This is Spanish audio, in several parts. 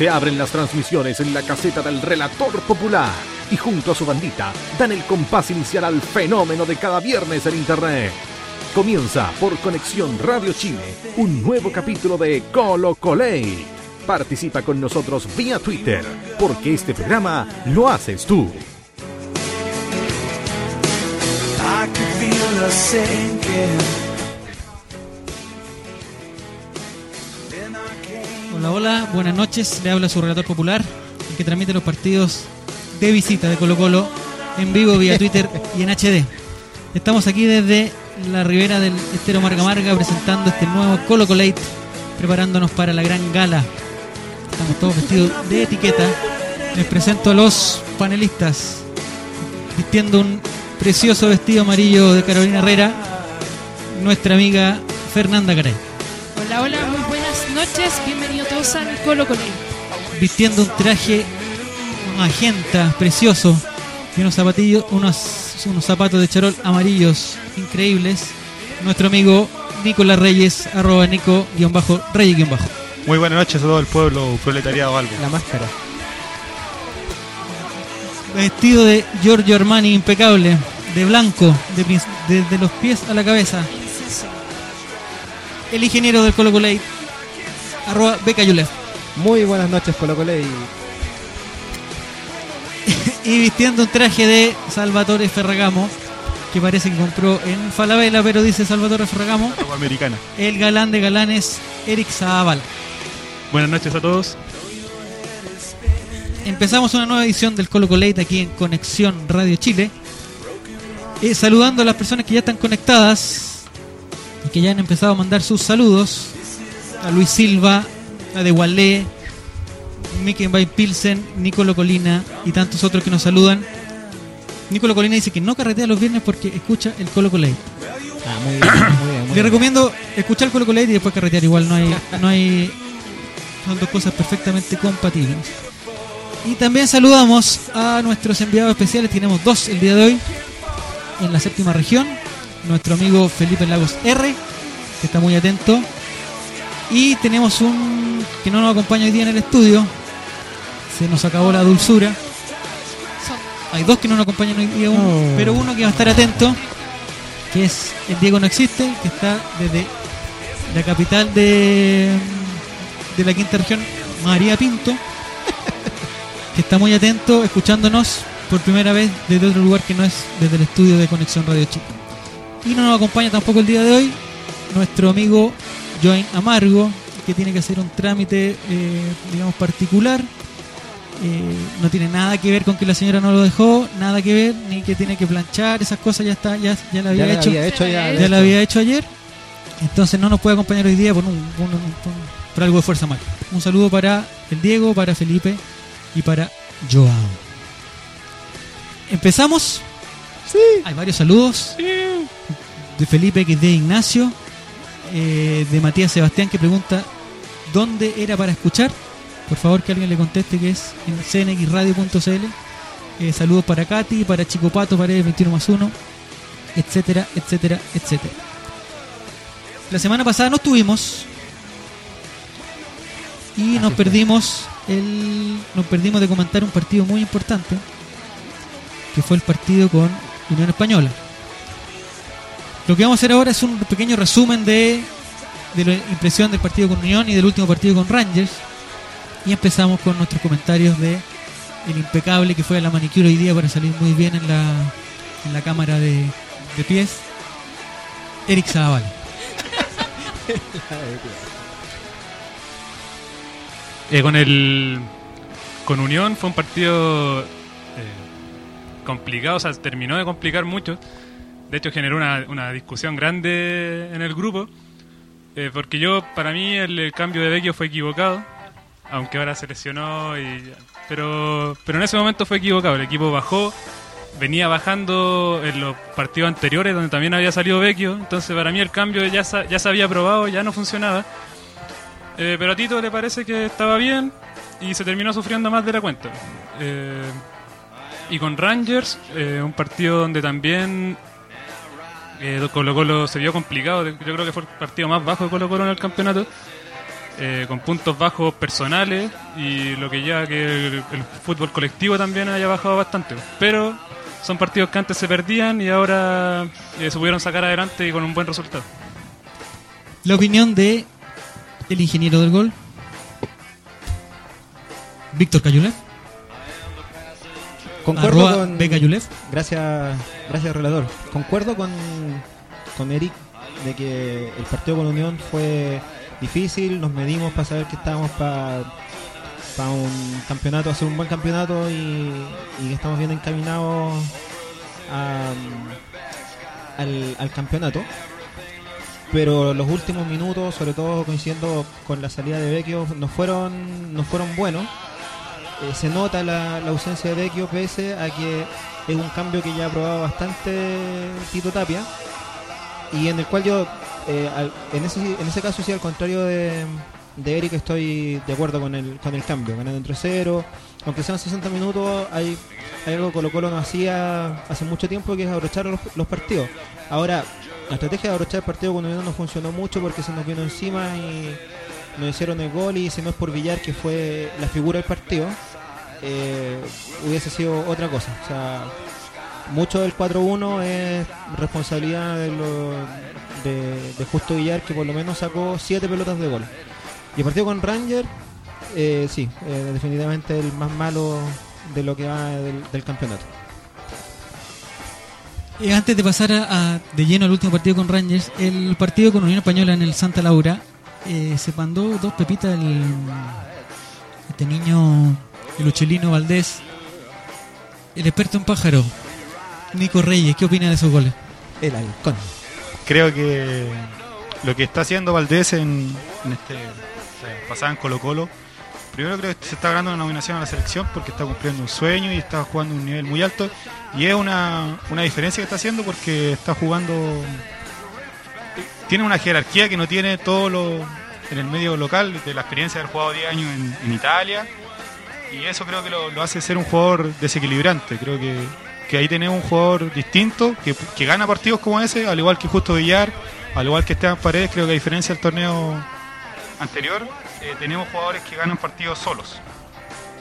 Se abren las transmisiones en la caseta del relator popular y junto a su bandita dan el compás inicial al fenómeno de cada viernes en Internet. Comienza por Conexión Radio Chile un nuevo capítulo de Colo Colate. Participa con nosotros vía Twitter, porque este programa lo haces tú. Hola, hola, buenas noches. Le habla su relator popular, el que transmite los partidos de visita de Colo Colo en vivo vía Twitter y en HD. Estamos aquí desde la ribera del Estero Marga Marga presentando este nuevo Colo Colate, preparándonos para la gran gala. Estamos todos vestidos de etiqueta. Les presento a los panelistas vistiendo un precioso vestido amarillo de Carolina Herrera, nuestra amiga Fernanda Caray. Hola, hola, noches. Bienvenidos todos a Colo Colo. vistiendo un traje magenta, precioso, y unos zapatillos, unos, unos zapatos de charol amarillos increíbles. Nuestro amigo Nicolás Reyes, arroba Nico, guion bajo, Reyes, guion bajo. Muy buenas noches a todo el pueblo proletariado algo. La máscara. Vestido de Giorgio Armani impecable, de blanco, de, desde los pies a la cabeza. El ingeniero del Colo Colate, arroba Beca Yulef. Muy buenas noches, Colo Colo. Y vistiendo un traje de Salvatore Ferragamo, que parece que compró en Falabella, pero dice Salvatore Ferragamo, americana. el galán de galanes, Eric Zaval. Buenas noches a todos. Empezamos una nueva edición del Colo Colate aquí en Conexión Radio Chile. Eh, saludando a las personas que ya están conectadas y que ya han empezado a mandar sus saludos. A Luis Silva, a De Gualé, Mickey Bay Pilsen, Nicolo Colina y tantos otros que nos saludan. Nicolo Colina dice que no carretea los viernes porque escucha el Colo Colate. Ah, muy bien, muy bien. muy Le recomiendo escuchar el Colo Colate y después carretear. Igual no hay, no hay. Son dos cosas perfectamente compatibles. Y también saludamos a nuestros enviados especiales. Tenemos dos el día de hoy en la séptima región. Nuestro amigo Felipe Lagos R, que está muy atento. Y tenemos un que no nos acompaña hoy día en el estudio. Se nos acabó la dulzura. Hay dos que no nos acompañan hoy día, uno, Oh. pero uno que va a estar atento, que es el Diego No Existe, que está desde la capital de, de la quinta región, María Pinto, que está muy atento, escuchándonos por primera vez desde otro lugar que no es desde el estudio de Conexión Radio Chica. Y no nos acompaña tampoco el día de hoy nuestro amigo Joan Amargo, que tiene que hacer un trámite, eh, digamos, particular. Eh, no tiene nada que ver con que la señora no lo dejó, nada que ver, ni que tiene que planchar, esas cosas ya está, ya, ya la había Ya la hecho había hecho ya. ya la había hecho ayer. Entonces no nos puede acompañar hoy día por, un, por, un- por- por algo de fuerza mal. Un saludo para el Diego, para Felipe y para Joao. Empezamos. Sí. Hay varios saludos. De Felipe que es de Ignacio. Eh, de Matías Sebastián que pregunta dónde era para escuchar. Por favor que alguien le conteste que es en cnxradio.cl. Eh, saludos para Katy, para Chico Pato, Paredes 21 más 1, etcétera, etcétera, etcétera. La semana pasada no estuvimos y nos fue. perdimos el nos perdimos de comentar un partido muy importante que fue el partido con Unión Española. Lo que vamos a hacer ahora es un pequeño resumen de, de la impresión del partido con Unión y del último partido con Rangers. Y empezamos con nuestros comentarios de el impecable que fue la manicure hoy día para salir muy bien en la, en la cámara de, de pies. Eric Zaval. Eh, con el. Con Unión fue un partido. eh, complicado, o sea, terminó de complicar mucho. De hecho, generó una, una discusión grande en el grupo. eh, porque yo, para mí, el, cambio de Vecchio fue equivocado. Aunque ahora se lesionó. Y, pero, pero en ese momento fue equivocado. El equipo bajó. Venía bajando en los partidos anteriores donde también había salido Vecchio. Entonces, para mí, el cambio ya, ya se había probado, ya no funcionaba. Eh, pero a Tito le parece que estaba bien y se terminó sufriendo más de la cuenta. Eh, y con Rangers, un partido donde también eh, Colo Colo se vio complicado. Yo creo que fue el partido más bajo de Colo Colo en el campeonato. eh, con puntos bajos personales y lo que lleva a que el, fútbol colectivo también haya bajado bastante. Pero son partidos que antes se perdían y ahora eh, se pudieron sacar adelante y con un buen resultado. La opinión de el ingeniero del gol, Víctor Cayulev, Concuerdo arroba con... B. Cayulev. Gracias, gracias, relator. Concuerdo con, con Eric de que el partido con Unión fue difícil. Nos medimos para saber que estábamos para un campeonato, hacer un buen campeonato y, y que estamos bien encaminados a- al, al campeonato. Pero los últimos minutos, sobre todo coincidiendo con la salida de Vecchio, no fueron, no fueron buenos. Eh, se nota la, ausencia de Vecchio pese a que es un cambio que ya ha probado bastante Tito Tapia. Y en el cual yo eh, en, ese, en ese caso sí al contrario de, de Eric estoy de acuerdo con el, con el cambio. Ganando entre cero aunque sean 60 minutos hay, algo que Colo Colo no hacía hace mucho tiempo que es abrochar los, los partidos. Ahora la estrategia de abrochar el partido con Unión no funcionó mucho porque se nos vino encima y nos hicieron el gol y si no es por Villar que fue la figura del partido eh, hubiese sido otra cosa. O sea, mucho del 4-1 es responsabilidad de, de, Justo Villar, que por lo menos sacó 7 pelotas de gol. Y el partido con Ranger, eh, sí, eh, definitivamente el más malo de lo que va del, campeonato. Eh, antes de pasar a- de lleno al último partido con Rangers, el partido con Unión Española en el Santa Laura eh, se mandó dos pepitas el, este niño, el Uchelino Valdés, el experto en pájaro, Nico Reyes. ¿Qué opina de esos goles? El halcón. Creo que lo que está haciendo Valdés en, en este pasada en Colo Colo, primero creo que se está ganando una nominación a la selección porque está cumpliendo un sueño y está jugando a un nivel muy alto y es una, una diferencia que está haciendo porque está jugando tiene una jerarquía que no tiene todo lo en el medio local de la experiencia de haber jugado 10 años en, en Italia y eso creo que lo, hace ser un jugador desequilibrante. Creo que, que ahí tenemos un jugador distinto que, que gana partidos como ese al igual que Justo Villar al igual que Esteban Paredes. Creo que a diferencia del torneo anterior eh, tenemos jugadores que ganan partidos solos.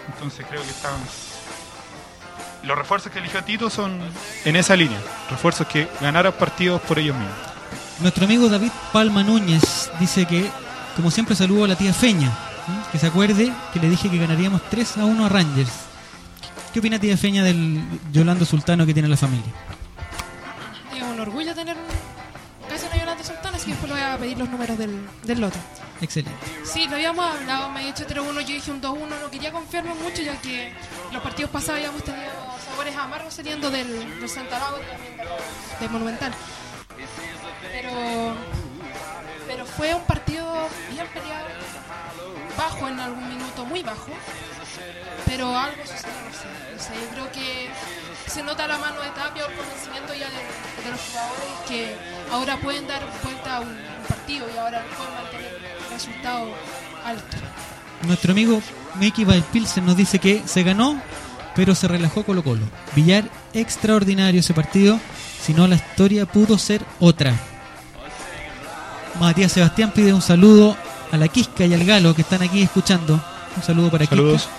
Entonces creo que están los refuerzos que eligió Tito son en esa línea. Refuerzos que ganaran partidos por ellos mismos. Nuestro amigo David Palma Núñez dice que, como siempre, saludo a la tía Feña. Que se acuerde que le dije que ganaríamos 3 a 1 a Rangers. ¿Qué opina tía Feña del Yolando Sultano que tiene la familia? Es un orgullo tener casi una Yolanda Sultana, así que después le voy a pedir los números del, del lote. Excelente. Sí, lo habíamos hablado, me he dicho 3-1, yo dije un 2-1, no quería confiarme mucho ya que los partidos pasados habíamos tenido sabores amargos saliendo del, del Santa Laura y también del- del Monumental. Pero, pero fue un partido bien peleado, bajo en algún minuto, muy bajo, pero algo sé, no sé, yo creo que se nota la mano de Tapia, el convencimiento ya de, los jugadores que ahora pueden dar vuelta a un, un partido y ahora pueden mantener el resultado alto. Nuestro amigo Mickey Valpilsen nos dice que se ganó, pero se relajó Colo Colo. Villar, extraordinario ese partido, si no la historia pudo ser otra. Matías Sebastián pide un saludo a la Quisca y al Galo que están aquí escuchando. Un saludo para Saludos. Quisca.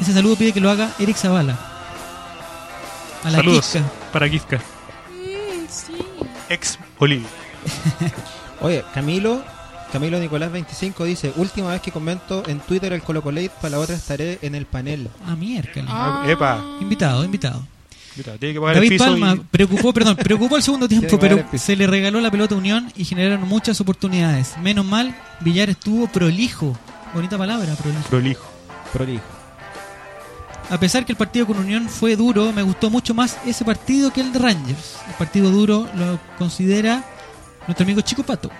Ese saludo pide que lo haga Eric Zavala. A la Saludos Quisca. para Quisca. Mm, sí. ex Bolivia Oye, Camilo, Camilo Nicolás 25 dice, última vez que comento en Twitter el Colo Colate, para la otra estaré en el panel. Ah, miércoles. Ah. Epa. Invitado, invitado. Mira, tiene que pagar el David piso Palma y- preocupó, perdón, preocupó el segundo tiempo, pero el se le regaló la pelota a Unión y generaron muchas oportunidades. Menos mal, Villar estuvo prolijo. Bonita palabra, prolijo. prolijo Prolijo. A pesar que el partido con Unión fue duro, me gustó mucho más ese partido que el de Rangers. El partido duro lo considera nuestro amigo Chico Pato.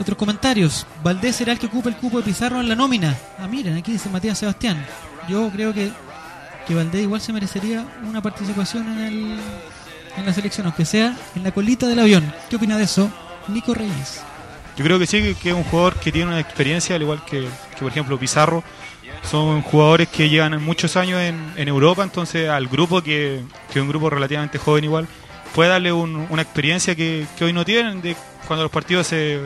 Otros comentarios. Valdés será el que ocupa el cupo de Pizarro en la nómina. Ah, miren, aquí dice Matías Sebastián. Yo creo que, que Valdés igual se merecería una participación en, el, en la selección, aunque sea en la colita del avión. ¿Qué opina de eso? Nico Reyes. Yo creo que sí, que- es un jugador que tiene una experiencia, al igual que, por ejemplo Pizarro. Son jugadores que llevan muchos años en, en Europa, entonces al grupo, que, que es un grupo relativamente joven igual, puede darle un- una experiencia que, que hoy no tienen, de cuando los partidos se,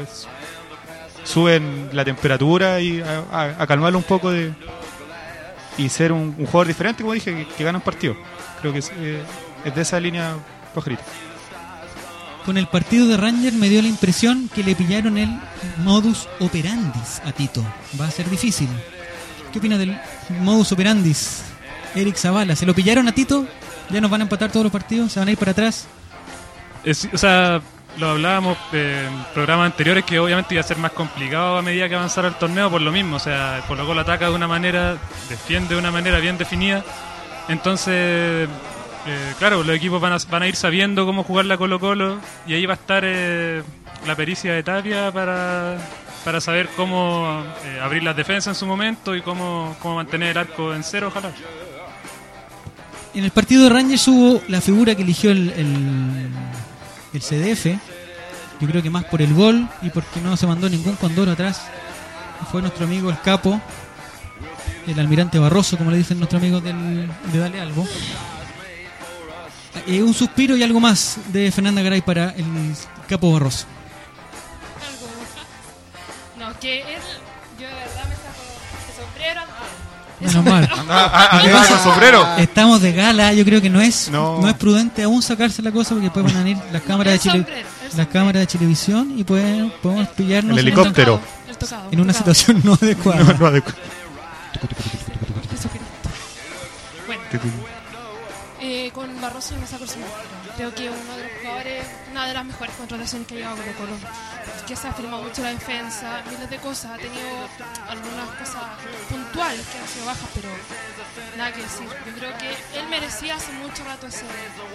suben la temperatura y a- a calmarlo un poco de y ser un, un jugador diferente, como dije, que, que gana un partido. Creo que es, eh, es de esa línea pajarito. Con el partido de Rangers me dio la impresión que le pillaron el modus operandis a Tito. Va a ser difícil. ¿Qué opina del modus operandis? Eric Zavala, ¿se lo pillaron a Tito? ¿Ya nos van a empatar todos los partidos? ¿Se van a ir para atrás? Es- o sea, lo hablábamos en programas anteriores que obviamente iba a ser más complicado a medida que avanzara el torneo por lo mismo. O sea, Colo Colo ataca de una manera, defiende de una manera bien definida. Entonces, eh, claro, los equipos van a, van a ir sabiendo cómo jugar la Colo Colo y ahí va a estar eh, la pericia de Tapia para, para saber cómo eh, abrir las defensas en su momento y cómo, cómo mantener el arco en cero, ojalá. En el partido de Rangers hubo la figura que eligió el, el, el CDF. Yo creo que más por el gol y porque no se mandó ningún condoro atrás. Fue nuestro amigo el capo, el almirante Barroso, como le dicen nuestros amigos de Dale Algo. Eh, un suspiro y algo más de Fernanda Garay para el capo Barroso. No, que él, Menos mal. ¿qué pasa, sombrero? Estamos de gala, yo creo que no es no. No. es prudente aún sacarse la cosa porque después van a venir las cámaras de Chile, las cámaras de televisión y pueden, podemos pillarnos El en- helicóptero. El tocado, en una tocado. situación no adecuada. No, no adecu- Jesucristo. Bueno, con Barroso el sombrero. Creo que uno de los jugadores, una de las mejores contrataciones que ha llegado Colo Colo. Que se ha firmado mucho la defensa, miles de cosas. Ha tenido algunas cosas puntuales que han sido bajas, pero nada que decir. Yo creo que él merecía hace mucho rato ese,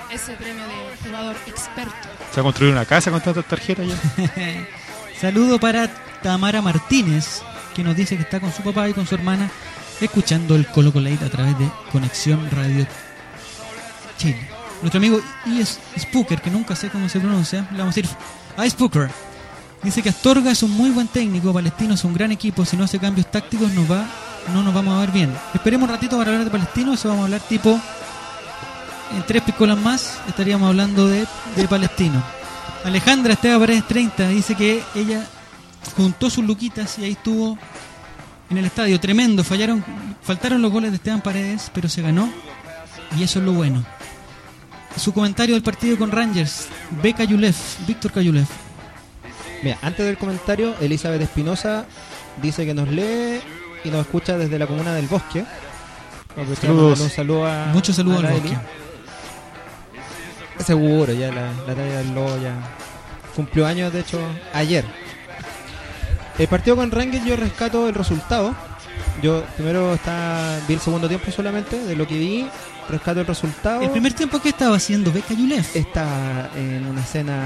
ese premio de jugador experto. Se va a construir una casa con tantas tarjetas ya. Saludo para Tamara Martínez, que nos dice que está con su papá y con su hermana escuchando el Colo Colate a través de Conexión Radio Chile. Nuestro amigo Ies Spooker, que nunca sé cómo se pronuncia, le vamos a decir a Spooker. Dice que Astorga es un muy buen técnico, Palestino es un gran equipo, si no hace cambios tácticos nos va, no nos vamos a ver bien. Esperemos un ratito para hablar de Palestino, eso vamos a hablar tipo en tres picolas más estaríamos hablando de, de Palestino. Alejandra Esteban Paredes 30 dice que ella juntó sus luquitas y ahí estuvo en el estadio. Tremendo, fallaron, faltaron los goles de Esteban Paredes, pero se ganó y eso es lo bueno. Su comentario del partido con Rangers, B. Cayulef, Víctor Cayulef. Mira, antes del comentario, Elizabeth Espinosa dice que nos lee y nos escucha desde la comuna del Bosque. Saludos. Un saludo a, Muchos saludos al bosque. Seguro, ya la, la talla del lobo ya cumplió años, de hecho, ayer. El partido con Rangers yo rescato el resultado. Yo primero está, vi el segundo tiempo solamente, de lo que vi, rescato el resultado. El primer tiempo que estaba haciendo B. Cayulef. Está en una cena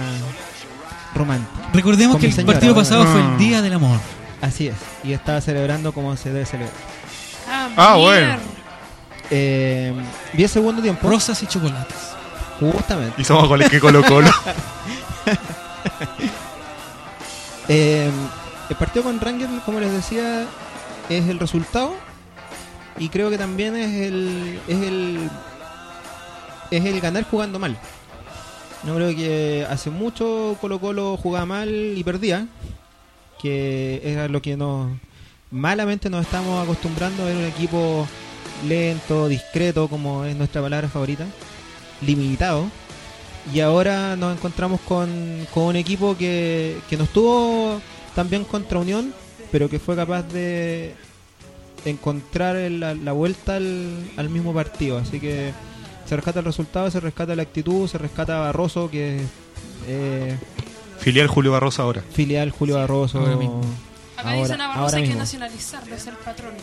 romántica. Recordemos que el señora, partido pasado fue el Día del Amor. Así es, y estaba celebrando como se debe celebrar. Ah, bueno. mierda. Eh, vi el segundo tiempo, Rosas y chocolates. justamente. Y somos goles que Colo Colo. Eh, el partido con Rangers, como les decía, es el resultado y creo que también es el es el es el ganar jugando mal. No creo que hace mucho Colo Colo jugaba mal y perdía, que era lo que nos malamente nos estamos acostumbrando a ver un equipo lento, discreto, como es nuestra palabra favorita, limitado. Y ahora nos encontramos con, con un equipo que, que no estuvo tan bien contra Unión, pero que fue capaz de encontrar la, la vuelta al, al mismo partido. Así que se rescata el resultado, se rescata la actitud, se rescata a Barroso, que es eh, Filial Julio Barroso ahora. filial Julio Barroso. Ahora mismo. Acá Ahora- dicen a Barroso ahora hay que mismo. nacionalizarlo, es el patrón.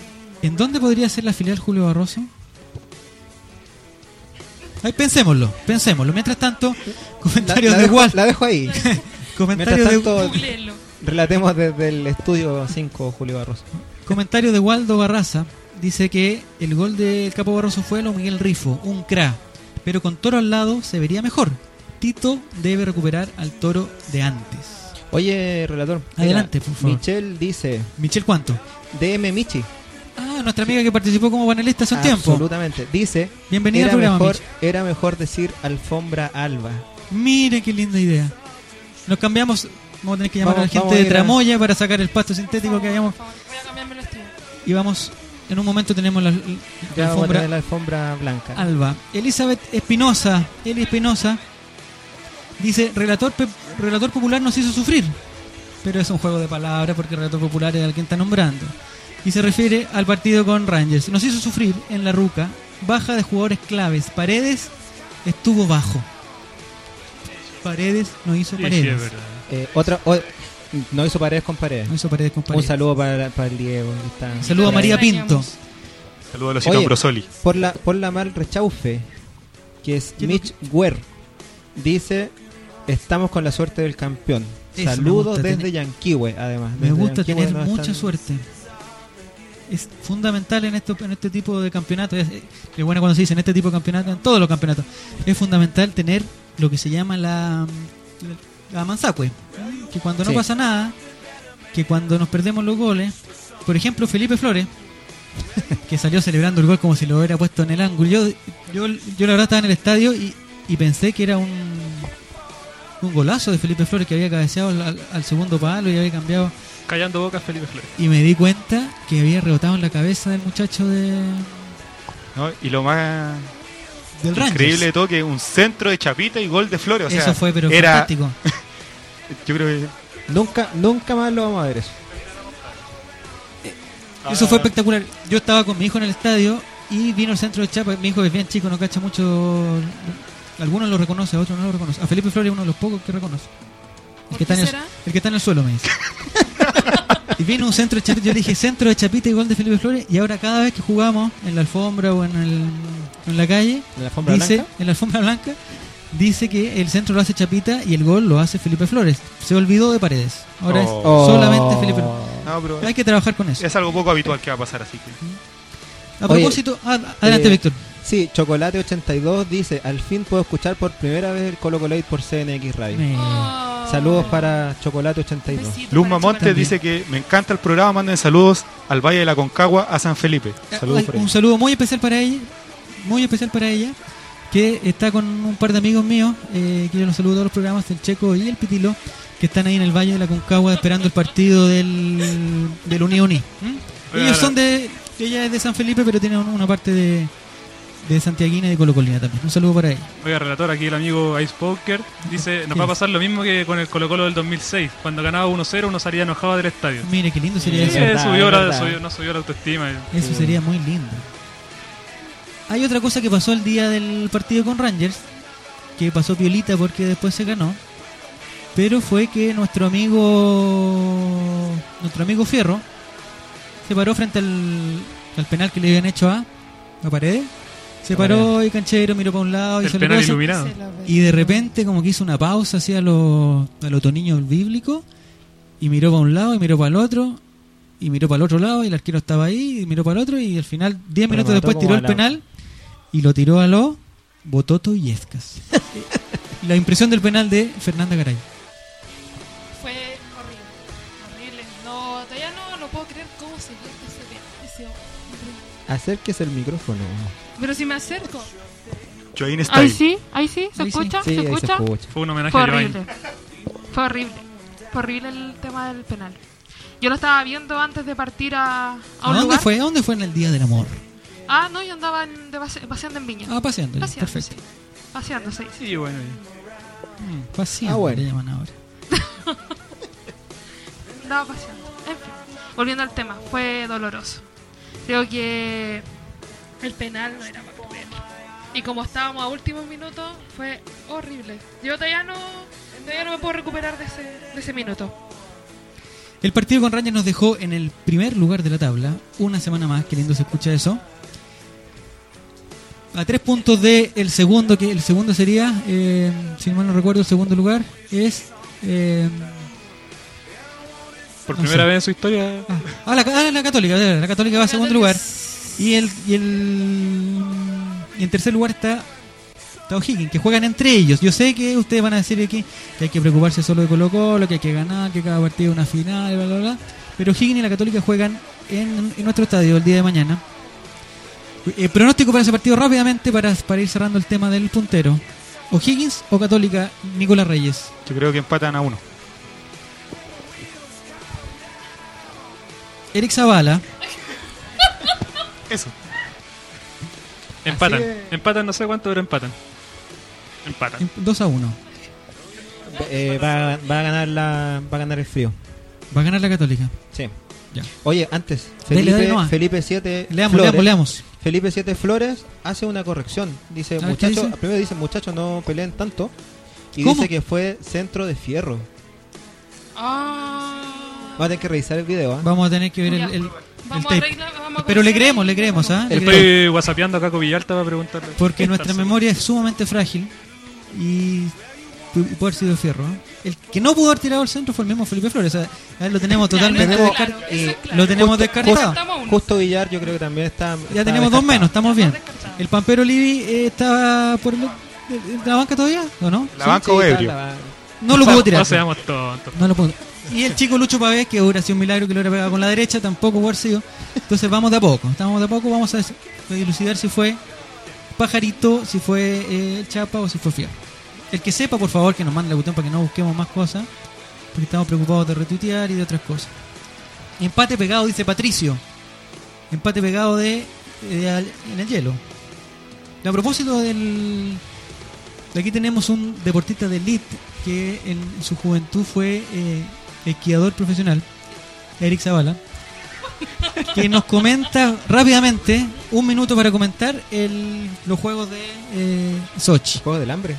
¿En dónde podría ser la filial Julio Barroso? Ahí pensémoslo, pensémoslo. Mientras tanto, La, comentarios la de dejo, Wal, la dejo ahí. comentarios Mientras de, tanto, relatemos desde el estudio 5 Julio Barroso. Comentario de Waldo Barraza. Dice que el gol del Capo Barroso fue lo Miguel Rifo, un cra. Pero con Toro al lado se vería mejor. Tito debe recuperar al Toro de antes. Oye, relator. mira, Adelante, por favor. Michelle dice, Michel, ¿cuánto? DM Michi. Ah, nuestra amiga que participó como panelista hace un tiempo. Absolutamente. Dice, Bienvenida al programa, mejor, era mejor decir alfombra alba. Mire qué linda idea. Nos cambiamos Vamos a tener que llamar Vamos- a la gente a de a- Tramoya para sacar el pasto sintético que. Por favor, Voy a cambiarme el estilo. Y vamos, en un momento tenemos la, Ya alfombra tener la alfombra blanca. alba. Elizabeth Espinosa, Eli Espinosa, dice, relator, pe- relator popular nos hizo sufrir. Pero es un juego de palabras porque relator popular es al que está nombrando. Y se refiere al partido con Rangers. Nos hizo sufrir en la ruca, baja de jugadores claves. Paredes estuvo bajo. Paredes no hizo Sí, sí, paredes. es verdad. Eh, otra, o- no hizo paredes con paredes. no hizo paredes con Un saludo para, para el Diego. que está- Un saludo a María ahí. Pinto. Saludos a los Oye. Por la, por la mal rechaufe, que es ¿Quién- Mitch Guer, dice: Estamos con la suerte del campeón. Eso Saludos desde tener- Yanquihue, además. Me gusta tener mucha están- suerte. Es fundamental en, esto, en este tipo de campeonatos. Es, qué bueno cuando se dice en este tipo de campeonatos, en todos los campeonatos. Es fundamental tener lo que se llama la, la manzacue. Que cuando no Sí. pasa nada, que cuando nos perdemos los goles, por ejemplo, Felipe Flores, que salió celebrando el gol como si lo hubiera puesto en el ángulo. Yo, yo, yo la verdad estaba en el estadio y, y pensé que era un, un golazo de Felipe Flores que había cabeceado al- segundo palo y había cambiado Callando bocas Felipe Flores. y me di cuenta que había rebotado en la cabeza del muchacho de, ¿no? Y lo más del increíble de todo que un centro de chapita y gol de Flores. O sea, Eso fue, pero era, fantástico. Yo creo que Nunca, nunca más lo vamos a ver eso. Eso fue espectacular. Yo estaba con mi hijo en el estadio y vino al centro de Chapa. Mi hijo es bien chico, no cacha mucho. Algunos lo reconoce, a otros no lo reconoce. A Felipe Flores es uno de los pocos que reconoce. El ¿Por que, está qué en el, el que está en el suelo, me dice. y vino un centro de Chapita. Yo le dije centro de Chapita y gol de Felipe Flores. Y ahora, cada vez que jugamos en la alfombra o en, el- en la calle, En la alfombra dice, blanca. en la alfombra blanca, dice que el centro lo hace Chapita y el gol lo hace Felipe Flores. Se olvidó de Paredes. Ahora Oh. es solamente Felipe Flores. no, pero Hay que trabajar con eso. es algo poco habitual que va a pasar así. que- A propósito, ah, adelante, eh, Víctor. Sí, Chocolate82 dice: Al fin puedo escuchar por primera vez el Colo Colate por CNX Radio. Me- Oh. Saludos para Chocolate82. Besito Luz Mamonte dice que me encanta el programa, manden saludos al Valle de la Concagua, a San Felipe. Saludos Ay, por ahí. un saludo muy especial para ella, muy especial para ella, que está con un par de amigos míos, eh, que yo los saludo a los programas, el Checo y el Pitilo, que están ahí en el Valle de la Concagua esperando el partido del, del Uni Uni. ¿Mm? Ellos son de, ella es de San Felipe, pero tienen una parte de, de Santiaguina y de Colo Colina también. Un saludo para ella. Oiga, relator, aquí el amigo Ice Poker dice, nos Sí. va a pasar lo mismo que con el Colo Colo del 2006. Cuando ganaba 1-0 uno salía enojado del estadio. Mire, qué lindo sería Sí, eso. verdad, subió la- subió- no subió la autoestima. Eso sería muy lindo. Hay otra cosa que pasó el día del partido con Rangers, que pasó piolita porque después se ganó, pero fue que nuestro amigo nuestro amigo Fierro se paró frente al, al penal que le habían hecho a, a Paredes. Se paró y canchero, miró para un lado y El penal iluminado. Se lo ve. y de repente como que hizo una pausa hacia los a los toniños bíblicos y miró para un lado y miró para el otro y miró para el otro lado y el arquero estaba ahí y miró para el otro y al final 10 minutos después tiró el penal y lo tiró a lo Bototo y Escas. la impresión del penal de Fernanda Garay. Fue horrible. Horrible. No, todavía no lo puedo creer cómo se ve ese penal. Acérquese el micrófono. Pero si me acerco. Joaquín Ahí sí, ahí sí, ¿se Ahí sí. escucha? Sí, ¿Se ahí se escucha? escucha. Fue un homenaje Fue a Joaquín. horrible. Fue horrible. Fue horrible el tema del penal. Yo lo estaba viendo antes de partir a, a ¿A un dónde lugar. fue? ¿A dónde fue en el Día del Amor? Ah, no, yo andaba en- de pase- paseando en Viña. Ah, paseando. ya, paseando, Perfecto. sí. Paseando, sí. Sí, bueno. Mm, paseando Ah, bueno. le llaman ahora. Andaba paseando. En fin, volviendo al tema, fue doloroso. Creo que el penal no era para comer. Y como estábamos a últimos minutos, fue horrible. Yo todavía no, todavía no me puedo recuperar de ese, de ese minuto. El partido con Rangers nos dejó en el primer lugar de la tabla. Una semana más, qué lindo se escucha eso. A tres puntos de el segundo, que el segundo sería, eh, si mal no recuerdo, el segundo lugar es. eh, Por No primera sé. vez en su historia. ah, ah, la, ah, la Católica, la Católica va a segundo lugar. Y el, y el y en tercer lugar está, O'Higgins, que juegan entre ellos. Yo sé que ustedes van a decir aquí que hay que preocuparse solo de Colo Colo, que hay que ganar, que cada partido es una final, bla, bla, bla. Pero O'Higgins y la Católica juegan en, nuestro estadio el día de mañana. Eh, pronóstico para ese partido rápidamente para, para ir cerrando el tema del puntero. ¿O'Higgins o Católica Nicolás Reyes? Yo creo que empatan a uno. Eric Zavala Eso. Empatan. Empatan, no sé cuánto, pero empatan. Empatan. 2 a 1. Eh, va, va a ganar la, va a ganar el frío. Va a ganar la Católica. Sí. Ya. Oye, antes, Felipe, dale nomás. Felipe 7 Leamos, Flores, leamos, leamos. Felipe 7 Flores hace una corrección. Dice, A ver, ¿qué muchachos, primero dice, muchachos, no peleen tanto. Y ¿Cómo? dice que fue centro de fierro. Ah. Vamos a tener que revisar el video. ¿ah? Vamos a tener que ver el Vamos a tape. arreglar, vamos a Pero le creemos, le creemos, ¿ah? Le El creemos. Estoy whatsappeando acá con Villalta para preguntarle. Porque nuestra memoria es sumamente frágil y pu- puede haber sido fierro. ¿eh? El que no pudo haber tirado al centro fue el mismo Felipe Flores. O sea, a él lo tenemos totalmente descartado. claro. Lo tenemos Justo- descartado. Justo Villar yo creo que también está... Ya tenemos dos menos, estamos bien. ¿El Pampero Livi eh, está por el- de- de la banca todavía o no? La banca o Sí, ebrio. la- No lo pudo tirar. No seamos tontos. No lo pudo. Y el chico Lucho Pavés, que hubiera sido un milagro que lo hubiera pegado con la derecha, tampoco hubiera sido. Entonces vamos de a poco. Estamos de a poco, vamos a dilucidar si fue Pajarito, si fue eh, el Chapa o si fue Fierro. El que sepa, por favor, que nos mande la botón para que no busquemos más cosas, porque estamos preocupados de retuitear y de otras cosas. Empate pegado, dice Patricio. Empate pegado de, al- en el hielo. A propósito del... de Aquí tenemos un deportista de elite que en su juventud fue eh, esquiador profesional, Eric Zavala, que nos comenta rápidamente, un minuto para comentar el, los juegos de eh, Sochi. ¿Juego del hambre?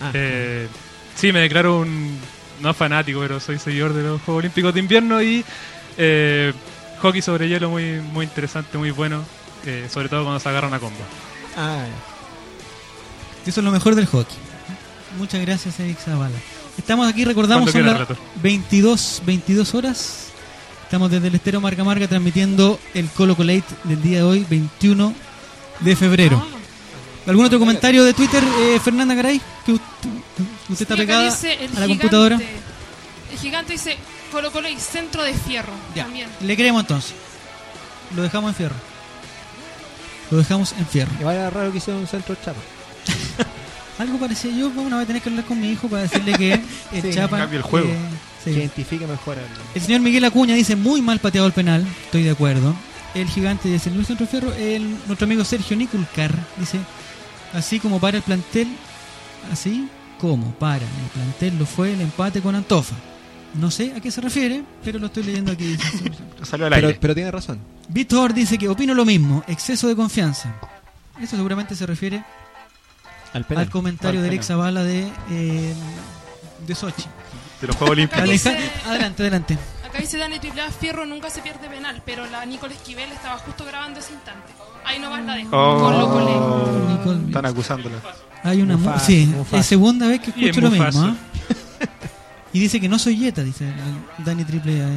Ah, Eh, sí, me declaro un. No fanático, pero soy seguidor de los Juegos Olímpicos de Invierno y. eh, hockey sobre hielo muy, muy interesante, muy bueno. eh, sobre todo cuando se agarran a combo. ah, Eso es lo mejor del hockey. Muchas gracias, Eric Zavala. Estamos aquí, recordamos, son las relator. 22, 22 horas. Estamos desde el estero Marca Marca transmitiendo el Colo Colate del día de hoy, 21 de febrero. ¿Algún otro comentario de Twitter, eh, Fernanda Garay? Que usted, usted está pegada a la gigante. computadora. El gigante dice Colo Colo y centro de fierro. Ya, También. le creemos entonces. Lo dejamos en fierro. Lo dejamos en fierro. igual era raro que hiciera un centro chapa. Algo parecía yo, bueno, voy a tener que hablar con mi hijo para decirle que el Sí, Chapa. cambie el juego. eh, sí. Que identifique mejor al... El señor Miguel Acuña dice muy mal pateado el penal, estoy de acuerdo. El gigante dice Luis Centro Fierro, el, nuestro amigo Sergio Niculcar dice, así como para el plantel, así como para el plantel lo fue el empate con Antofa. No sé a qué se refiere, pero lo estoy leyendo aquí. Salió al Pero, aire. pero tiene razón. Víctor dice que opino lo mismo, exceso de confianza. Eso seguramente se refiere Al penal. al comentario Al de Eric penal. Zavala de, eh, de Sochi. De los Juegos Olímpicos. Dice- adelante, adelante. Acá dice Dani Triple A, Fierro nunca se pierde penal, pero la Nicole Esquivel estaba justo grabando ese instante. Ahí nomás la dejo. Oh. Colo Colo. Nicole. Están acusándola. Hay una mu- Mufasa, sí, es segunda vez que escucho es lo mismo. ¿ah? y dice que no soy Yeta, dice Dani Triple A.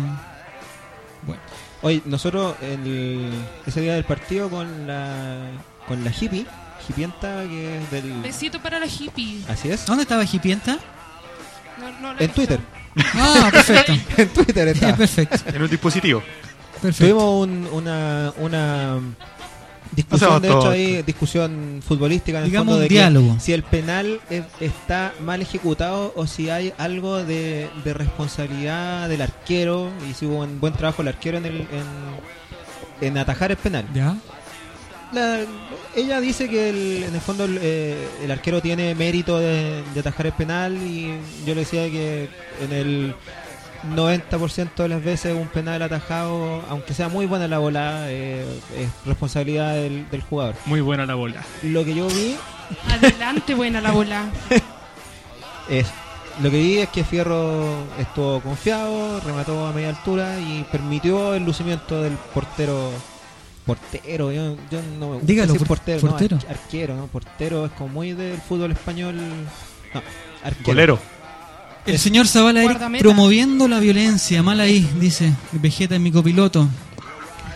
Bueno, Oye, nosotros el, ese día del partido con la con la hippie, hipienta que es del... Besito para la hippie. Así es. ¿dónde estaba Hipienta? No, no la he En. Twitter. Ah, perfecto. en Twitter está. perfecto, En un dispositivo. perfecto. Tuvimos un- una, una discusión, de hecho, ahí, discusión futbolística en el Digamos fondo un de que diálogo. si el penal es- está mal ejecutado o si hay algo de, de responsabilidad del arquero y si hubo un buen trabajo el arquero en, el, en, en atajar el penal. ¿Ya? La- ella dice que el- en el fondo el, eh, el arquero tiene mérito de, de atajar el penal y yo le decía que en el 90% de las veces un penal atajado, aunque sea muy buena la bola, eh, es responsabilidad del, del jugador. Muy buena la bola. Lo que yo vi Adelante, buena la bola. es lo que vi es que Fierro estuvo confiado, remató a media altura y permitió el lucimiento del portero. Portero, yo, yo no me gusta Dígalo, decir por- portero, no, portero. ar- arquero, ¿no? Portero es como muy del fútbol español. No, arquero. Golero. El señor Zavala Eric promoviendo la violencia, mal ahí, dice Vegeta es mi copiloto.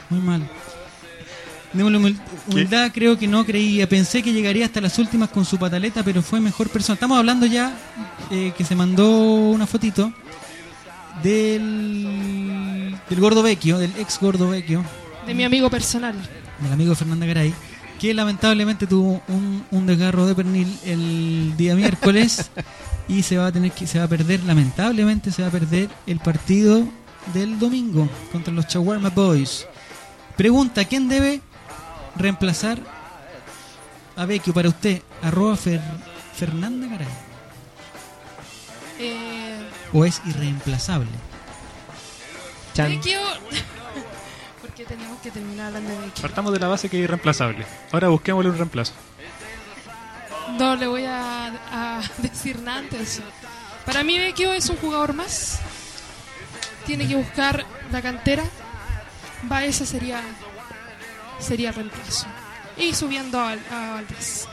Muy mal. Démosle humil- humildad, creo que no creía. Pensé que llegaría hasta las últimas con su pataleta, pero fue mejor persona. Estamos hablando ya eh, que se mandó una fotito del, del gordo vecchio, del ex gordo vecchio, De mi amigo personal. del amigo Fernanda Garay, que lamentablemente tuvo un, un desgarro de pernil el día miércoles y se va a tener que se va a perder lamentablemente se va a perder el partido del domingo contra los Chawarma Boys. Pregunta, ¿quién debe reemplazar a Vecchio para usted? Arroba Fer- Fernanda Garay. Eh, ¿O es irreemplazable? Chan. Vecchio. Porque teníamos que terminar hablando de Vecchio. Partamos de la base que es irreemplazable. Ahora busquémosle un reemplazo. No le voy a, a decir nada antes. Para mí Vecchio es un jugador más. Tiene que buscar la cantera. Va, ese sería sería el reemplazo. Y subiendo a, a Valdés.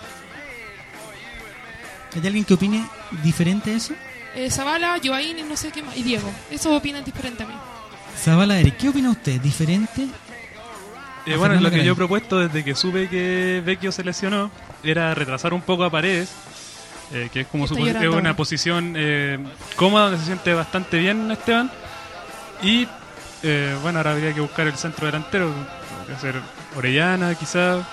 ¿Hay alguien que opine diferente a eso? Eh, Zavala, Joaín y no sé qué más. Y Diego. Eso opinan diferente a mí. Zabala Eric, ¿qué opina usted? ¿Diferente? Eh, bueno, lo que yo he propuesto desde que supe que Vecchio se lesionó era retrasar un poco a Paredes, eh, que es como su, es una posición eh, cómoda, donde se siente bastante bien Esteban. Y eh, bueno, ahora habría que buscar el centro delantero, hacer Orellana quizá,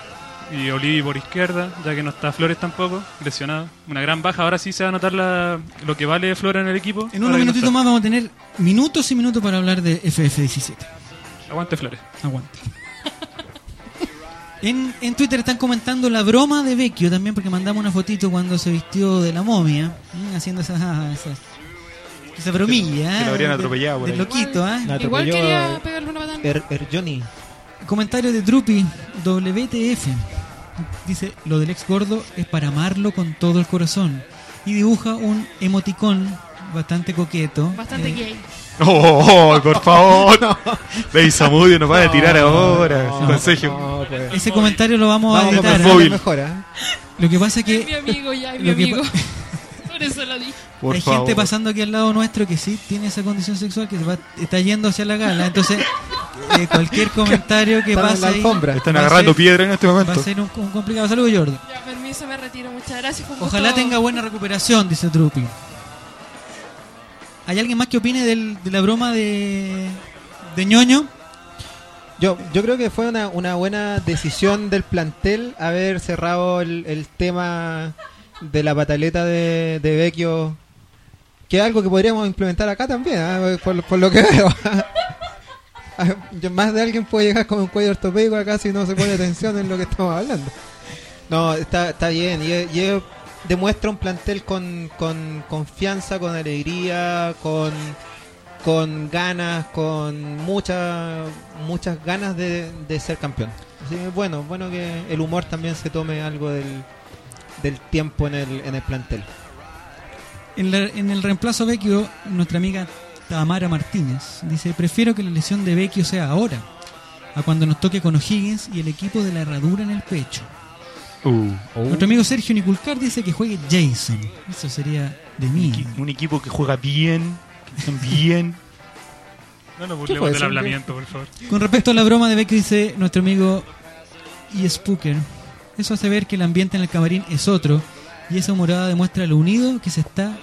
y Olivi por izquierda, ya que no está Flores tampoco, lesionado. Una gran baja, ahora sí se va a notar la- lo que vale Flores en el equipo. En unos que no minutitos más vamos a tener minutos y minutos para hablar de FF17. Aguante Flores. Aguante. En, en Twitter están comentando la broma de Vecchio también porque mandamos una fotito cuando se vistió de la momia, ¿m? haciendo esa, esa, esa bromilla. que lo ¿eh? habrían De- atropellado ahí. loquito, ¿eh? Igual quería eh, pegarle una patada. Er, Er Johnny. Comentario de Drupi, WTF. Dice, lo del ex gordo es para amarlo con todo el corazón. Y dibuja un emoticón bastante coqueto. Bastante eh, gay. Oh, oh, por favor. Veis Samudio, nos va a tirar ahora. no, Consejo. no, pues. Ese comentario lo vamos, Vamos a editar. ¿eh? mejor, ¿eh? Lo que pasa es Es mi que amigo ya, es mi lo que amigo. Por eso lo dije. Por hay favor. gente pasando aquí al lado nuestro que sí tiene esa condición sexual que se va, está yendo hacia la gala. Entonces, eh, cualquier comentario que Están en pase la alfombra. Están va a agarrando ser- piedra en este va a momento. ser un, un complicado. Saludos, Jordi. Ya, permiso, me retiro. Muchas gracias. fue un gusto. Ojalá tenga buena recuperación, dice Trupi. ¿Hay alguien más que opine del- de la broma de, de ñoño? Yo, yo creo que fue una, una buena decisión del plantel haber cerrado el, el tema de la pataleta de, de Vecchio, que es algo que podríamos implementar acá también, ¿ah? por, por lo que veo. Más de alguien puede llegar con un cuello ortopédico acá si no se pone atención en lo que estamos hablando. No, está, está bien. Y, y es- demuestra un plantel con, con confianza, con alegría, con, con ganas, con muchas muchas ganas de, de ser campeón. Así bueno, bueno que el humor también se tome algo del, del tiempo en el, en el plantel. En, la- en el reemplazo Vecchio, nuestra amiga Tamara Martínez dice: Prefiero que la lesión de Vecchio sea ahora, a cuando nos toque con O'Higgins y el equipo de la herradura en el pecho. Uh, Nuestro amigo Sergio Niculcar dice que juegue Jason. Eso sería de un, mí. equi- un equipo que juega bien, que están bien. No nos burlemos del hablamiento, por favor. Con respecto a la broma de Vecchio, dice nuestro amigo y Spooker. Eso hace ver que el ambiente en el camarín es otro y esa humorada demuestra lo unido que se está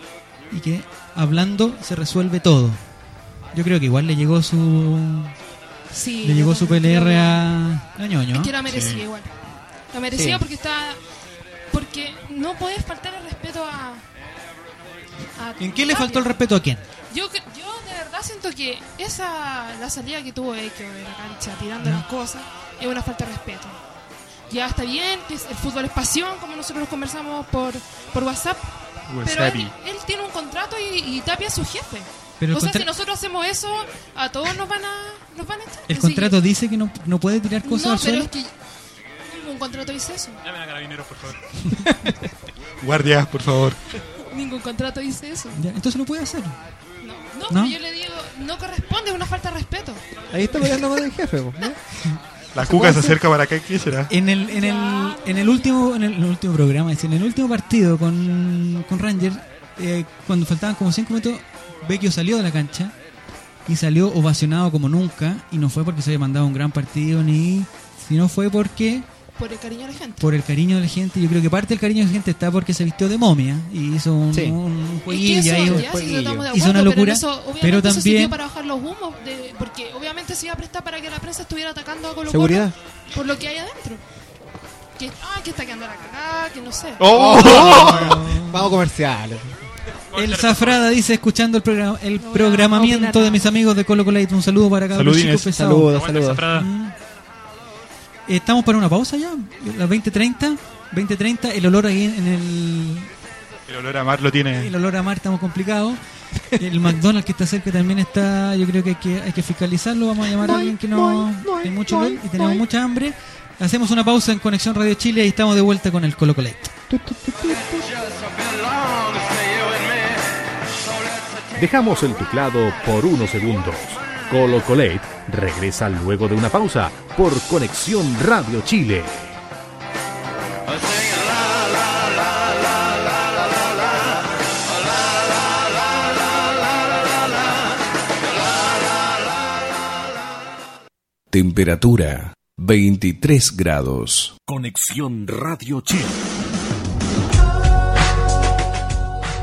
y que hablando se resuelve todo. Yo creo que igual le llegó su Sí, le llegó su PLR a, a ñoño. Es que la merecía Sí. igual. La merecía Sí. porque está. Porque no puedes faltar el respeto a. a ¿En qué le faltó el respeto a quién? Yo, cre- yo de verdad siento que esa la salida que tuvo Vecchio de la cancha tirando las cosas es una falta de respeto. Ya está bien, que el fútbol es pasión, como nosotros conversamos por, por WhatsApp. Pero él, él tiene un contrato y, y Tapia es su jefe. Pero o sea, contra- si nosotros hacemos eso, a todos nos van a, nos van a echar. el Así contrato que- dice que no, no puede tirar cosas no, al pero suelo. es que ningún contrato dice eso. Llamen a carabineros, por favor. Guardia, por favor. Ningún contrato dice eso. Ya, entonces lo puede hacer. No, no, ¿No? pero yo le digo, no corresponde, es una falta de respeto. Ahí está peleando con el jefe. ¿no? La cuca se acerca para acá, ¿qué será? En el, en el, en el último en el, en el último programa, es en el último partido con, con Ranger, eh, cuando faltaban como 5 minutos, Vecchio salió de la cancha y salió ovacionado como nunca y no fue porque se haya mandado un gran partido ni sino fue porque Por el cariño a la gente. por el cariño de la gente. Yo creo que parte del cariño de la gente está porque se vistió de momia y hizo un, Sí. un Es que jueguillo eso, ya, estamos de Hizo una acuerdo, locura, pero, eso, pero eso también- sirvió para bajar los humos, de- porque obviamente se iba a prestar para que la prensa estuviera atacando a Colo Seguridad. por lo que hay adentro. Que, ah, que está quedando la cagada, que no sé. ¡Oh! Vamos comerciales. El Zafrada dice, escuchando el, programa, el programamiento de mis amigos de Colo Colate. Un saludo para cada uno. Saludos, Aguante, saludos. Estamos para una pausa ya, las 20.30. 20.30, el olor ahí en el, El olor a mar lo tiene. el olor a mar estamos complicados. El McDonald's que está cerca también está, yo creo que hay que, hay que fiscalizarlo. Vamos a llamar a alguien que no hay mucho olor y tenemos mucha hambre. Hacemos una pausa en Conexión Radio Chile y estamos de vuelta con el Colo Colate. Dejamos el teclado por unos segundos. Colo Colate regresa luego de una pausa por Conexión Radio Chile. Temperatura 23 grados. Conexión Radio Chile.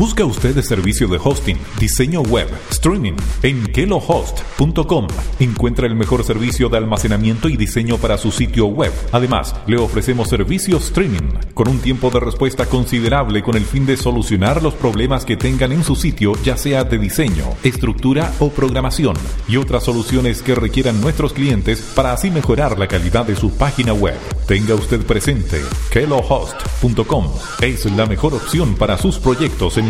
Busca usted el servicio de hosting, diseño web, streaming en kelohost.com. Encuentra el mejor servicio de almacenamiento y diseño para su sitio web. Además, le ofrecemos servicio streaming con un tiempo de respuesta considerable con el fin de solucionar los problemas que tengan en su sitio, ya sea de diseño, estructura o programación, y otras soluciones que requieran nuestros clientes para así mejorar la calidad de su página web. Tenga usted presente, kelohost.com es la mejor opción para sus proyectos en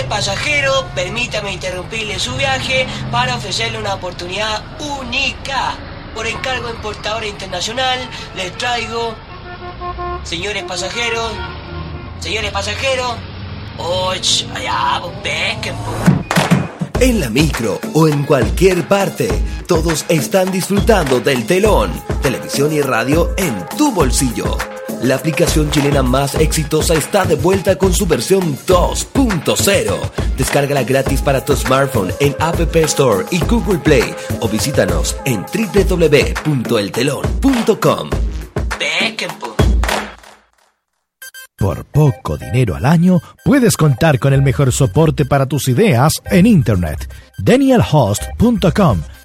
Señores pasajeros, permítame interrumpirle su viaje para ofrecerle una oportunidad única. Por encargo de importadora internacional, les traigo, señores pasajeros, señores pasajeros, och, allá, pesquen. En la micro o en cualquier parte, todos están disfrutando del telón, televisión y radio en tu bolsillo. La aplicación chilena más exitosa está de vuelta con su versión 2.0. Descárgala gratis para tu smartphone en App Store y Google Play o visítanos en www.eltelon.com. Por poco dinero al año, puedes contar con el mejor soporte para tus ideas en Internet. DanielHost.com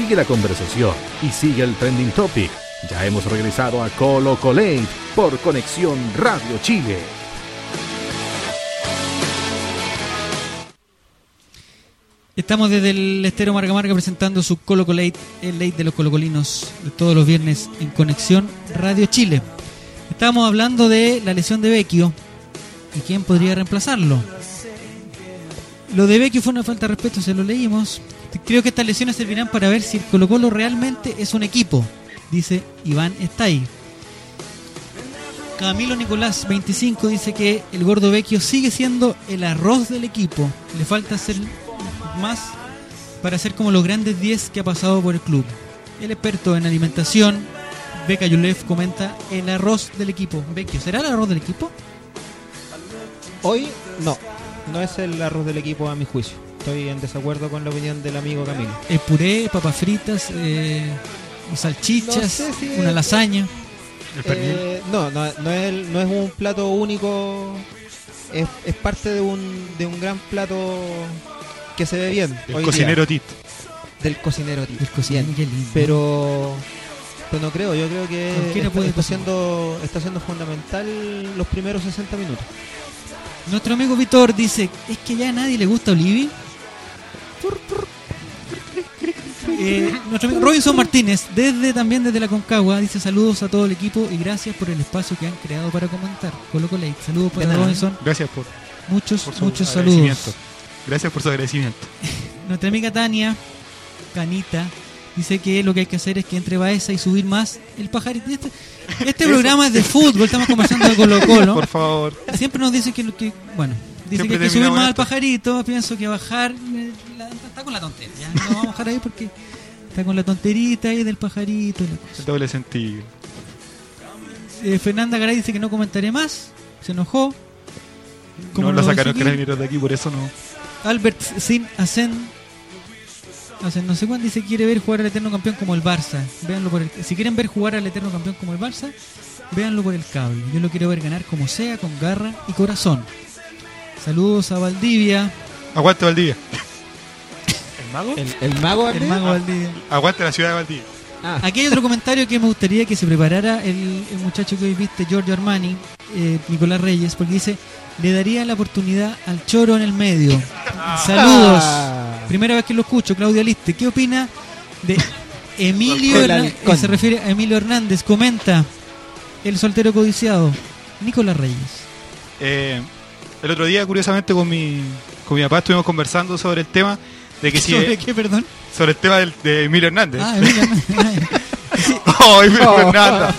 Sigue la conversación y sigue el trending topic. Ya hemos regresado a Colo Colate por Conexión Radio Chile. Estamos desde el Estero Marga Marga presentando su Colo Colate, el late de los colocolinos, de todos los viernes en Conexión Radio Chile. Estábamos hablando de la lesión de Vecchio y quién podría reemplazarlo. Lo de Vecchio fue una falta de respeto, se lo leímos. Creo que estas lesiones servirán para ver si el Colo Colo realmente es un equipo. dice Iván está ahí. Camilo Nicolás 25 dice que el gordo Vecchio sigue siendo el arroz del equipo. Le falta hacer más para ser como los grandes 10 que ha pasado por el club. El experto en alimentación, Beca Yulev, comenta el arroz del equipo. Vecchio, ¿será el arroz del equipo? Hoy no, no es el arroz del equipo a mi juicio. Estoy en desacuerdo con la opinión del amigo Camilo. El puré, papas fritas, eh, salchichas, No sé si una es- lasaña. Eh, no, no, no es, no es un plato único. Es, es parte de un, de un gran plato que se ve bien. Del cocinero día. Tito. Del cocinero Tito. Del cocinero. Pero, pero no creo, yo creo que está, puede está cocinar. siendo, está siendo fundamental los primeros 60 minutos. Nuestro amigo Víctor dice, es que ya a nadie le gusta Olivi. Eh, nuestro amigo Robinson Martínez, desde también desde la Concagua, dice saludos a todo el equipo y gracias por el espacio que han creado para comentar. Coloco Late. Saludos para. Robinson. Gracias por, Muchos, por su muchos agradecimiento. saludos. Gracias por su agradecimiento. Nuestra amiga Tania, Canita, dice que lo que hay que hacer es que entre Baeza y subir más el pajarito. Este, este programa es de fútbol, estamos conversando de Colo Colo. Por favor. Siempre nos dicen que, lo que bueno, dice que hay que subir más al pajarito. Pienso que bajar la- está con la tontería. No vamos a bajar ahí porque está con la tonterita ahí del pajarito. El doble sentido. Eh, Fernanda Garay dice que no comentaré más. Se enojó. No lo sacaron aquí? carabineros de aquí, por eso no. Albert Sin Hacen Hacen no sé cuándo dice quiere ver jugar al eterno campeón como el Barça. Véanlo por el, si quieren ver jugar al eterno campeón como el Barça, véanlo por el cable. Yo lo quiero ver ganar como sea, con garra y corazón. Saludos a Valdivia. Aguante Valdivia. ¿El mago? El, el mago El mago Valdivia. Aguante la ciudad de Valdivia. Aquí hay otro comentario que me gustaría que se preparara el, el muchacho que hoy viste, Giorgio Armani, eh, Nicolás Reyes, porque dice, le daría la oportunidad al choro en el medio. Saludos. Ah. Primera vez que lo escucho, Claudia Liste. ¿Qué opina de Emilio Hernández? Se refiere a Emilio Hernández. Comenta, el soltero codiciado, Nicolás Reyes. Eh, el otro día, curiosamente, con mi, con mi papá estuvimos conversando sobre el tema de que si. ¿Sobre qué, perdón? Sobre el tema del- de Emilio Hernández. Ah, Emilio Hernández. oh, Emilio Hernández.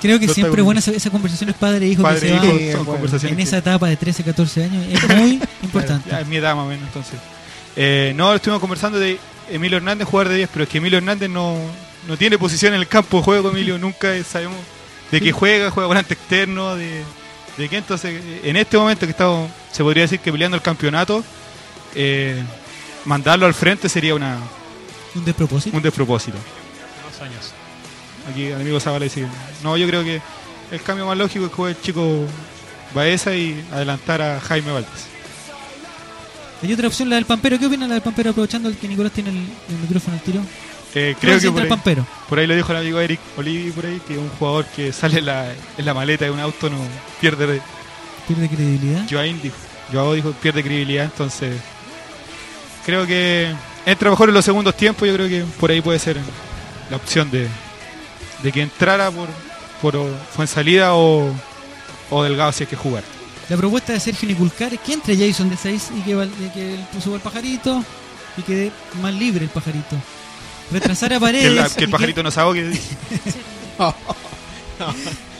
Creo que No siempre es buena esa, esa conversación es padre e hijo Padre que e se hijo, va son en esa etapa de 13, 14 años. Es muy importante. Es mi edad más o menos, entonces. Eh, no, estuvimos conversando de Emilio Hernández jugar de 10, pero es que Emilio Hernández no, no tiene posición en el campo de juego, Emilio. Nunca sabemos de qué juega, juega volante externo, de, de qué. Entonces, en este momento que estamos, se podría decir que peleando el campeonato, eh, mandarlo al frente sería una, Un despropósito. un despropósito. Dos años. Aquí el amigo Zavala dice que no, yo creo que el cambio más lógico es que el chico Baeza y adelantar a Jaime Valdés. Hay otra opción, la del Pampero. ¿Qué opina la del Pampero aprovechando el que Nicolás tiene el, el micrófono al tiro? Eh, ¿Qué creo que por ahí, Pampero? por ahí lo dijo el amigo Eric Olivi por ahí, que un jugador que sale en la, en la maleta de un auto no pierde Pierde credibilidad. Joaín dijo, Joao dijo pierde credibilidad, entonces creo que entra mejor en los segundos tiempos, yo creo que por ahí puede ser la opción de, de que entrara por, por Fuensalida o, o Delgado si hay que jugar. La propuesta de Sergio Niculcar es que entre Jason de 6 y que, que él suba el pajarito y quede más libre el pajarito. Retrasar a Que, paredes. la- que el y pajarito no se ahogue.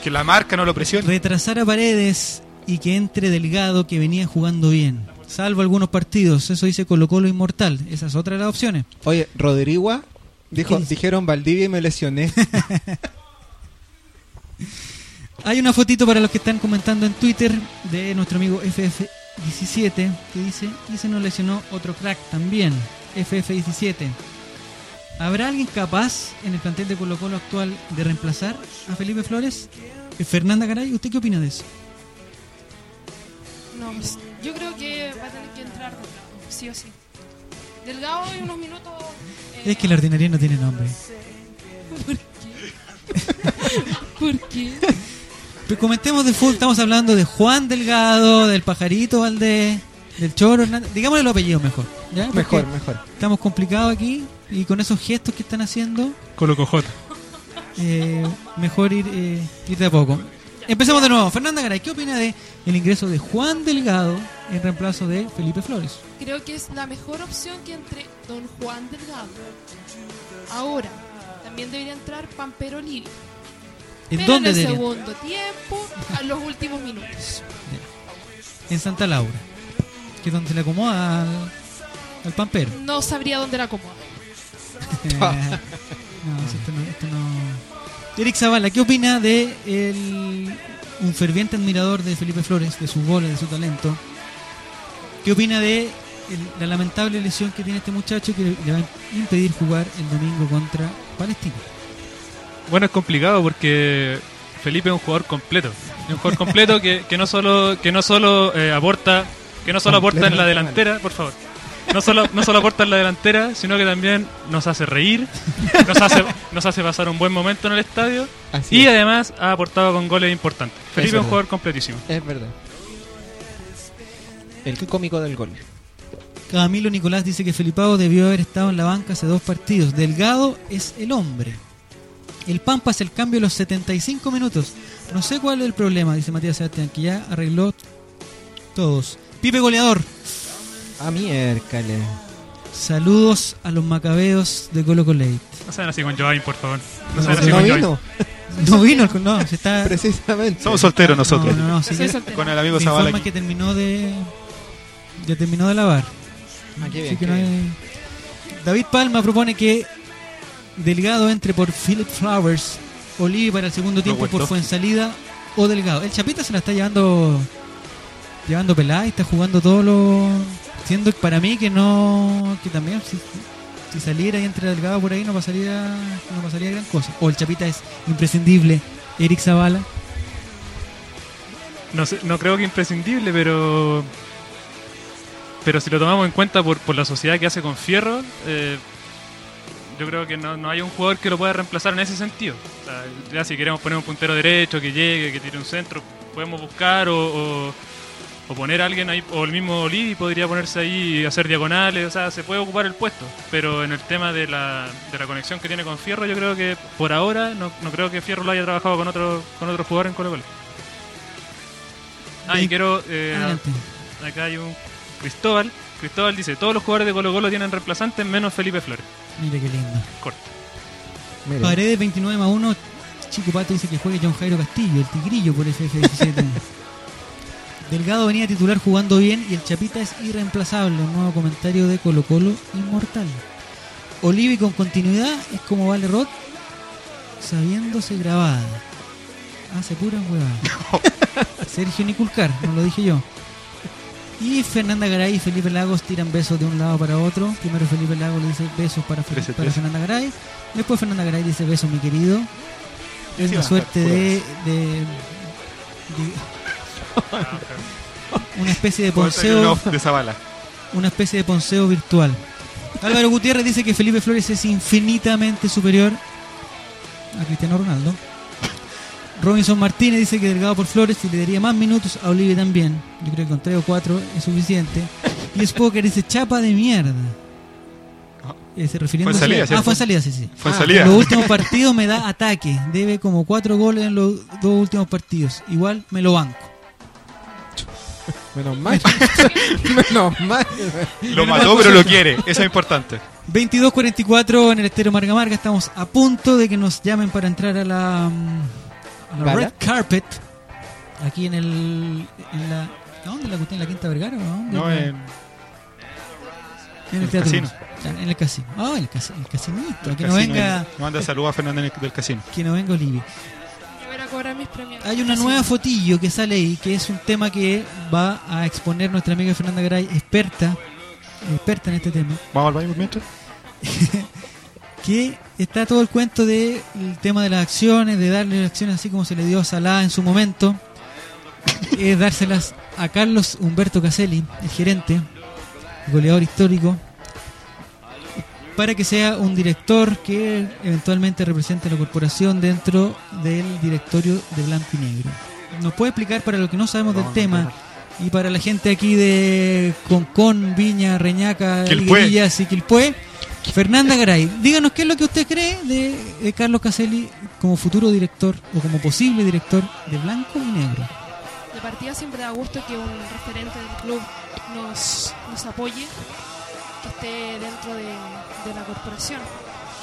que la marca no lo presione. Retrasar a paredes y que entre Delgado que venía jugando bien. Salvo algunos partidos. Eso dice Colo Colo Inmortal. Esa es otra de las opciones. Oye, Rodrigo dijo, dijeron Valdivia y me lesioné. Hay una fotito para los que están comentando en Twitter de nuestro amigo FF17 que dice, y se nos lesionó otro crack también, FF17. ¿Habrá alguien capaz en el plantel de Colo Colo actual de reemplazar a Felipe Flores? Eh, Fernanda Garay, ¿usted qué opina de eso? No, pues, yo creo que va a tener que entrar Delgado, sí o sí. Delgado y unos minutos. eh, Es que la ordinaria no tiene nombre. ¿Por qué? ¿Por qué? Pero comentemos de fútbol, estamos hablando de Juan Delgado, del Pajarito Valdés, del Choro Hernández. Digámosle los apellidos mejor. Mejor, mejor. Estamos complicados aquí y con esos gestos que están haciendo, Colo Cojota. eh, mejor ir, eh, ir de a poco. Empecemos de nuevo. Fernanda Garay, ¿qué opina de el ingreso de Juan Delgado en reemplazo de Felipe Flores? Creo que es la mejor opción que entre Don Juan Delgado. Ahora, también debería entrar Pampero Livi. ¿En Pero dónde en el debería? segundo tiempo, a los últimos minutos. En Santa Laura. Que es donde se le acomoda al, al pampero. No sabría dónde la acomoda. No, esto no, esto no- Eric Zavala, ¿qué opina de el- un ferviente admirador de Felipe Flores, de sus goles, de su talento? ¿Qué opina de el- la lamentable lesión que tiene este muchacho que le va a impedir jugar el domingo contra Palestina? Bueno, es complicado porque Felipe es un jugador completo. Es un jugador completo que, que no solo, que no solo eh, aporta, que no solo aporta en la delantera, por favor. No solo, no solo aporta en la delantera, sino que también nos hace reír, nos hace, nos hace pasar un buen momento en el estadio Así y es. además ha aportado con goles importantes. Felipe es un jugador completísimo. Es verdad. El que cómico del gol. Camilo Nicolás dice que Felipao debió haber estado en la banca hace dos partidos. Delgado es el hombre. El Pampa es el cambio a los 75 minutos. No sé cuál es el problema, dice Matías Sebastián, que ya arregló todos. Pipe goleador. A miércoles. Saludos a los macabeos de Colo Colate. No sean así con Joaquín, por favor. No No, sean no así con vino. No vino, no, se está. Precisamente. Somos solteros nosotros. No, no, no, Soy soltero. Con el amigo me Zavala informa aquí. que terminó de. Ya terminó de lavar. Ah, qué bien, Así que qué no bien. hay- David Palma propone que Delgado entre por Philip Flowers, Olivi para el segundo tiempo por. Fuensalida o Delgado. El Chapita se la está llevando llevando pelada y está jugando todo lo siendo para mí que no que también si, saliera y entre Delgado por ahí no pasaría no pasaría gran cosa. O el Chapita es imprescindible. Eric Zavala. No, sé- no creo que imprescindible, pero. Pero si lo tomamos en cuenta por, por la sociedad que hace con Fierro, eh, yo creo que no, no hay un jugador que lo pueda reemplazar en ese sentido. O sea, ya si queremos poner un puntero derecho, que llegue, que tire un centro, podemos buscar o, o- o poner a alguien ahí, o el mismo Olivi podría ponerse ahí y hacer diagonales, o sea, se puede ocupar el puesto. Pero en el tema de la, de la conexión que tiene con Fierro, yo creo que por ahora no, no creo que Fierro lo haya trabajado con otro, con otro jugador en Colo Colo. Ah, y quiero. eh, Adelante. acá hay un Cristóbal. Cristóbal dice: Todos los jugadores de Colo Colo tienen reemplazantes menos Felipe Flores. Mire qué lindo. Corto. Mire. Paredes 29 más 1. Chico Pato dice que juegue John Jairo Castillo, el tigrillo por FF17. Delgado venía titular jugando bien y el Chapita es irreemplazable. Un nuevo comentario de Colo Colo inmortal. Olivi con continuidad es como Vale Roth sabiéndose grabada. Hace pura huevada. Sergio Niculcar, no lo dije yo. Y Fernanda Garay y Felipe Lagos tiran besos de un lado para otro. Primero Felipe Lagos le dice besos para, Fe-. Fernanda Garay. Después Fernanda Garay dice besos mi querido. Es una suerte pura de, de- de- una especie de ponceo, de Zavala. una especie de ponceo virtual. Álvaro Gutiérrez dice que Felipe Flores es infinitamente superior a Cristiano Ronaldo. Robinson Martínez dice que Delgado por Flores y le daría más minutos a Olive también. Yo creo que con 3 o 4 es suficiente. Y Spoker dice chapa de mierda. Eh, se Fue en salida, ah, fue en salida, sí, sí. Fue en Ah, salida. En los últimos partidos me da ataque. Debe como 4 goles en los dos últimos partidos. Igual me lo banco. Menos mal. Menos mal. Lo mató, pero lo quiere. Eso es importante. 22.44 en el estero Marga Marga. Estamos a punto de que nos llamen para entrar a la, a la ¿Gala? Red Carpet. Aquí en el. En la, ¿a ¿Dónde la cuestión? ¿En la Quinta Vergara? dónde? No, en, En el, el teatro. casino. En el casino. Ah, el, casi- el casinito. el que no venga. Manda saludos a Fernández del casino. Que no venga Olivia. Yo voy a cobrar mis premios. Hay una Sí. nueva fotillo que sale ahí, que es un tema que va a exponer nuestra amiga Fernanda Garay, experta, experta en este tema. ¿Vamos al baño mientras? que está todo el cuento del tema de las acciones, de darle las acciones así como se le dio a Salah en su momento, es dárselas a Carlos Humberto Caselli, el gerente, el goleador histórico, para que sea un director que eventualmente represente a la corporación dentro del directorio de Blanco y Negro. ¿Nos puede explicar para lo que no sabemos del tema y para la gente aquí de Concón, Viña, Reñaca. Higuerillas y Quilpué? Fernanda Garay, díganos qué es lo que usted cree de, eh, Carlos Caselli como futuro director o como posible director de Blanco y Negro. De partida siempre da gusto que un referente del club nos, nos apoye, dentro de, la corporación.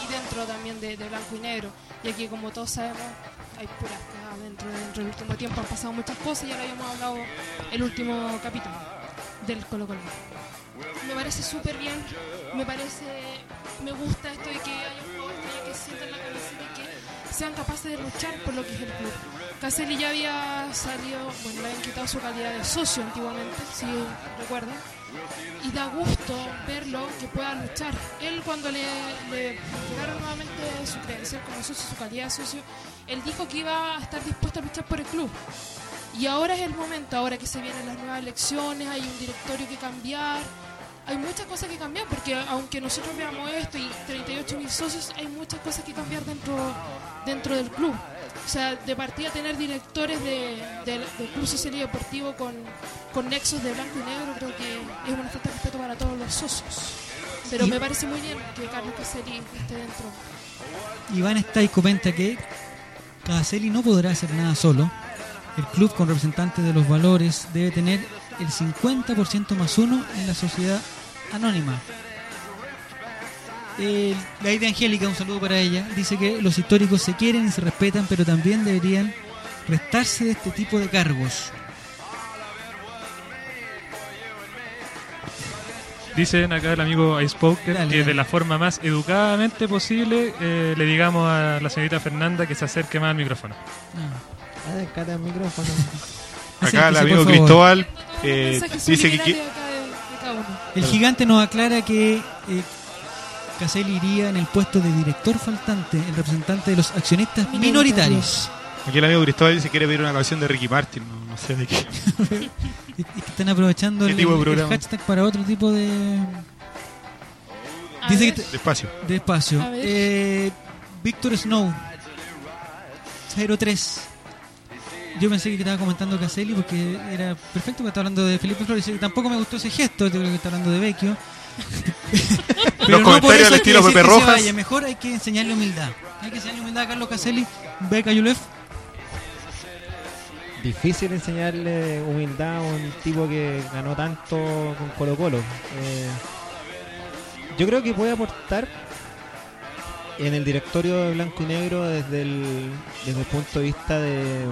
y dentro también de, blanco y negro. Y aquí, como todos sabemos, hay puras dentro, dentro del último tiempo. Han pasado muchas cosas y ya lo habíamos hablado el último capítulo del Colo Colo. Me parece súper bien, me parece, me gusta esto de que haya jugadores que, que sientan la camiseta y que sean capaces de luchar por lo que es el club. Caselli ya había salido, bueno, le habían quitado su calidad de socio antiguamente, si recuerdan. Y da gusto verlo que pueda luchar. Él cuando le, le llegaron nuevamente su credencial como socio, su calidad de socio, él dijo que iba a estar dispuesto a luchar por el club. Y ahora es el momento, ahora que se vienen las nuevas elecciones, hay un directorio que cambiar, hay muchas cosas que cambiar, porque aunque nosotros veamos esto y 38 mil socios, hay muchas cosas que cambiar dentro, dentro del club. O sea, de partida tener directores de, del- Club Social y Deportivo con, con nexos de blanco y negro, creo que es una falta de respeto para todos los socios. Pero Y- me parece muy bien que Carlos Caselli esté dentro. Iván Stay comenta que Caselli no podrá hacer nada solo. El club con representantes de los valores debe tener el 50% más uno en la sociedad anónima. La idea Angélica, un saludo para ella, dice que los históricos se quieren y se respetan, pero también deberían restarse de este tipo de cargos. Dicen acá el amigo Ice Poker que de la forma más educadamente posible eh, le digamos a la señorita Fernanda que se acerque más al micrófono. Acércate al micrófono. Acá el amigo. Cristóbal eh, dice que... subliminal qui- de acá de- de cada uno. El gigante nos aclara que eh, Caselli iría en el puesto de director faltante, el representante de los accionistas minoritarios. Aquí el amigo Cristóbal dice que quiere pedir una canción de Ricky Martin, no, no sé de qué. Y que están aprovechando ¿Qué el, tipo de el programa? hashtag para otro tipo de. A Dice ver. que Despacio. Despacio. A ver. Eh, Víctor Snow 03. Yo pensé que estaba comentando Caselli porque era perfecto porque estaba hablando de Felipe Flores. Que tampoco me gustó ese gesto, yo creo que está hablando de Vecchio. Pero no por comentarios al que estilo Pepe que Rojas. vaya. Mejor hay que enseñarle humildad. Hay que enseñarle humildad a Carlos Caselli. Beca Yulef. Difícil enseñarle humildad a un tipo que ganó tanto con Colo Colo. Eh, yo creo que puede aportar en el directorio de Blanco y Negro desde el, desde el punto de vista de,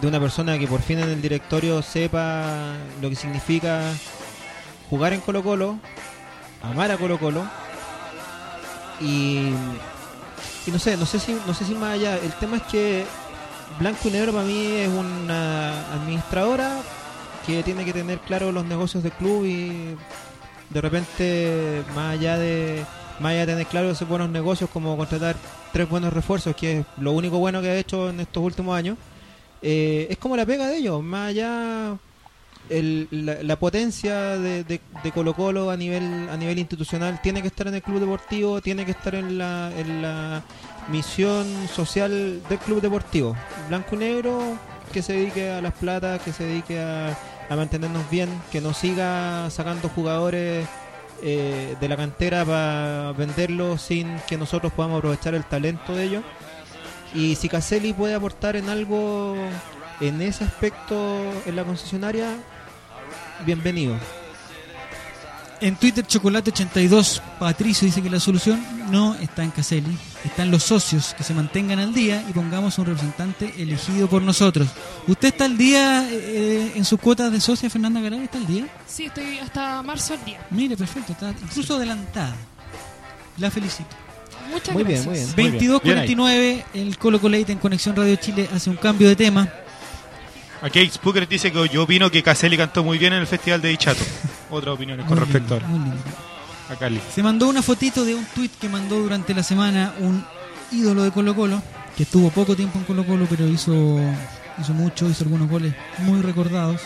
de una persona que por fin en el directorio sepa lo que significa jugar en Colo Colo, amar a Colo Colo y, y no sé, no sé si no sé si más allá. El tema es que Blanco y Negro para mí es una administradora que tiene que tener claro los negocios del club y de repente más allá de más allá de tener claro esos buenos negocios como contratar tres buenos refuerzos que es lo único bueno que ha hecho en estos últimos años eh, es como la pega de ellos. Más allá el- la, la potencia de, de, Colo Colo a nivel a nivel institucional tiene que estar en el club deportivo tiene que estar en la, misión social del club deportivo. Blanco y negro que se dedique a las platas que se dedique a, a mantenernos bien que no siga sacando jugadores eh, de la cantera para venderlos sin que nosotros podamos aprovechar el talento de ellos. Y si Caselli puede aportar en algo en ese aspecto en la concesionaria bienvenido En Twitter, Chocolate82, Patricio dice que la solución no está en Caselli, está en los socios, que se mantengan al día y pongamos un representante elegido por nosotros. ¿Usted está al día eh, en sus cuotas de socia, Fernanda Garay? ¿Está al día? Sí, estoy hasta marzo al día. Mire, perfecto, está incluso adelantada. La felicito. Muchas Muy bien, gracias. muy bien. 22.49, el Colo Coleite en Conexión Radio Chile hace un cambio de tema. Aquí Spooker dice que yo opino que Caselli cantó muy bien en el Festival de Dichato. Otras opiniones con Muy respecto lindo, muy lindo. a, a Cali. Se mandó una fotito de un tweet que mandó durante la semana un ídolo de Colo Colo, que estuvo poco tiempo en Colo Colo, pero hizo, hizo mucho, hizo algunos goles muy recordados.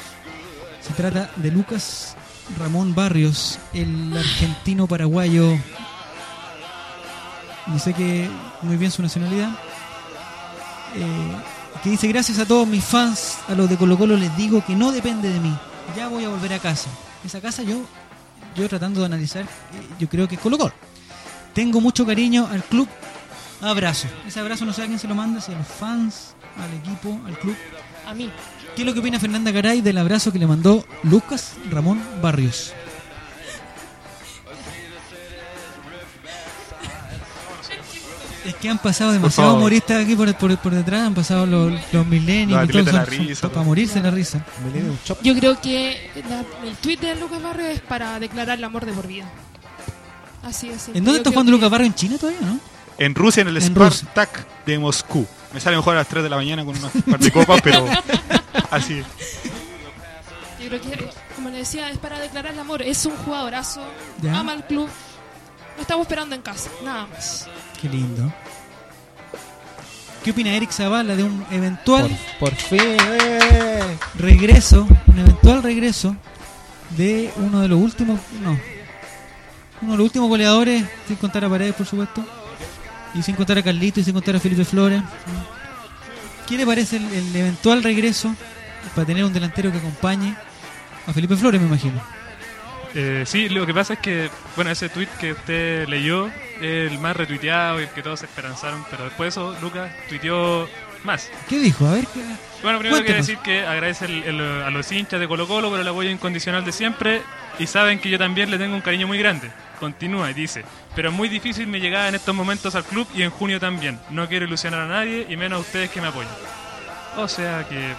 Se trata de Lucas Ramón Barrios, el argentino paraguayo. No sé qué muy bien su nacionalidad. Eh, que dice gracias a todos mis fans, a los de Colo Colo les digo que no depende de mí. Ya voy a volver a casa. Esa casa yo yo tratando de analizar, eh, yo creo que es Colo Colo. Tengo mucho cariño al club. Abrazo. Ese abrazo no sé a quién se lo manda, si a los fans, al equipo, al club. A mí. ¿Qué es lo que opina Fernanda Garay del abrazo que le mandó Lucas Ramón Barrios? Es que han pasado demasiados humoristas aquí por, por, por detrás, han pasado los, los millennials y todo son para morirse la risa. Yo creo que la- el tweet de Lucas Barrio es para declarar el amor de por vida. Así es. ¿En dónde está jugando Lucas Barrio? ¿En China todavía, no? En Rusia, en el En Rusia. Spartak de Moscú. Me sale mejor a las 3 de la mañana con una par de copas, pero así. Yo creo que, como le decía, es para declarar el amor. Es un jugadorazo, Ya. ama al club. Lo estamos esperando en casa, nada más. Qué lindo. ¿Qué opina Eric Zavala de un eventual Por fin, eh. regreso, un eventual regreso de uno de los últimos, no, uno de los últimos goleadores, sin contar a Paredes, por supuesto, y sin contar a Carlito y sin contar a Felipe Flores? ¿Qué le parece el, el eventual regreso para tener un delantero que acompañe a Felipe Flores, me imagino? Eh, sí, lo que pasa es que, bueno, ese tweet que usted leyó el más retuiteado y el que todos se esperanzaron, pero después de eso Lucas tuiteó más. ¿Qué dijo? A ver, ¿qué- Bueno, primero quiero decir que agradece el- el- a los hinchas de Colo Colo por el apoyo incondicional de siempre y saben que yo también le tengo un cariño muy grande. Continúa y dice, pero es muy difícil mi llegada en estos momentos al club y en junio también. No quiero ilusionar a nadie y menos a ustedes que me apoyan. O sea que...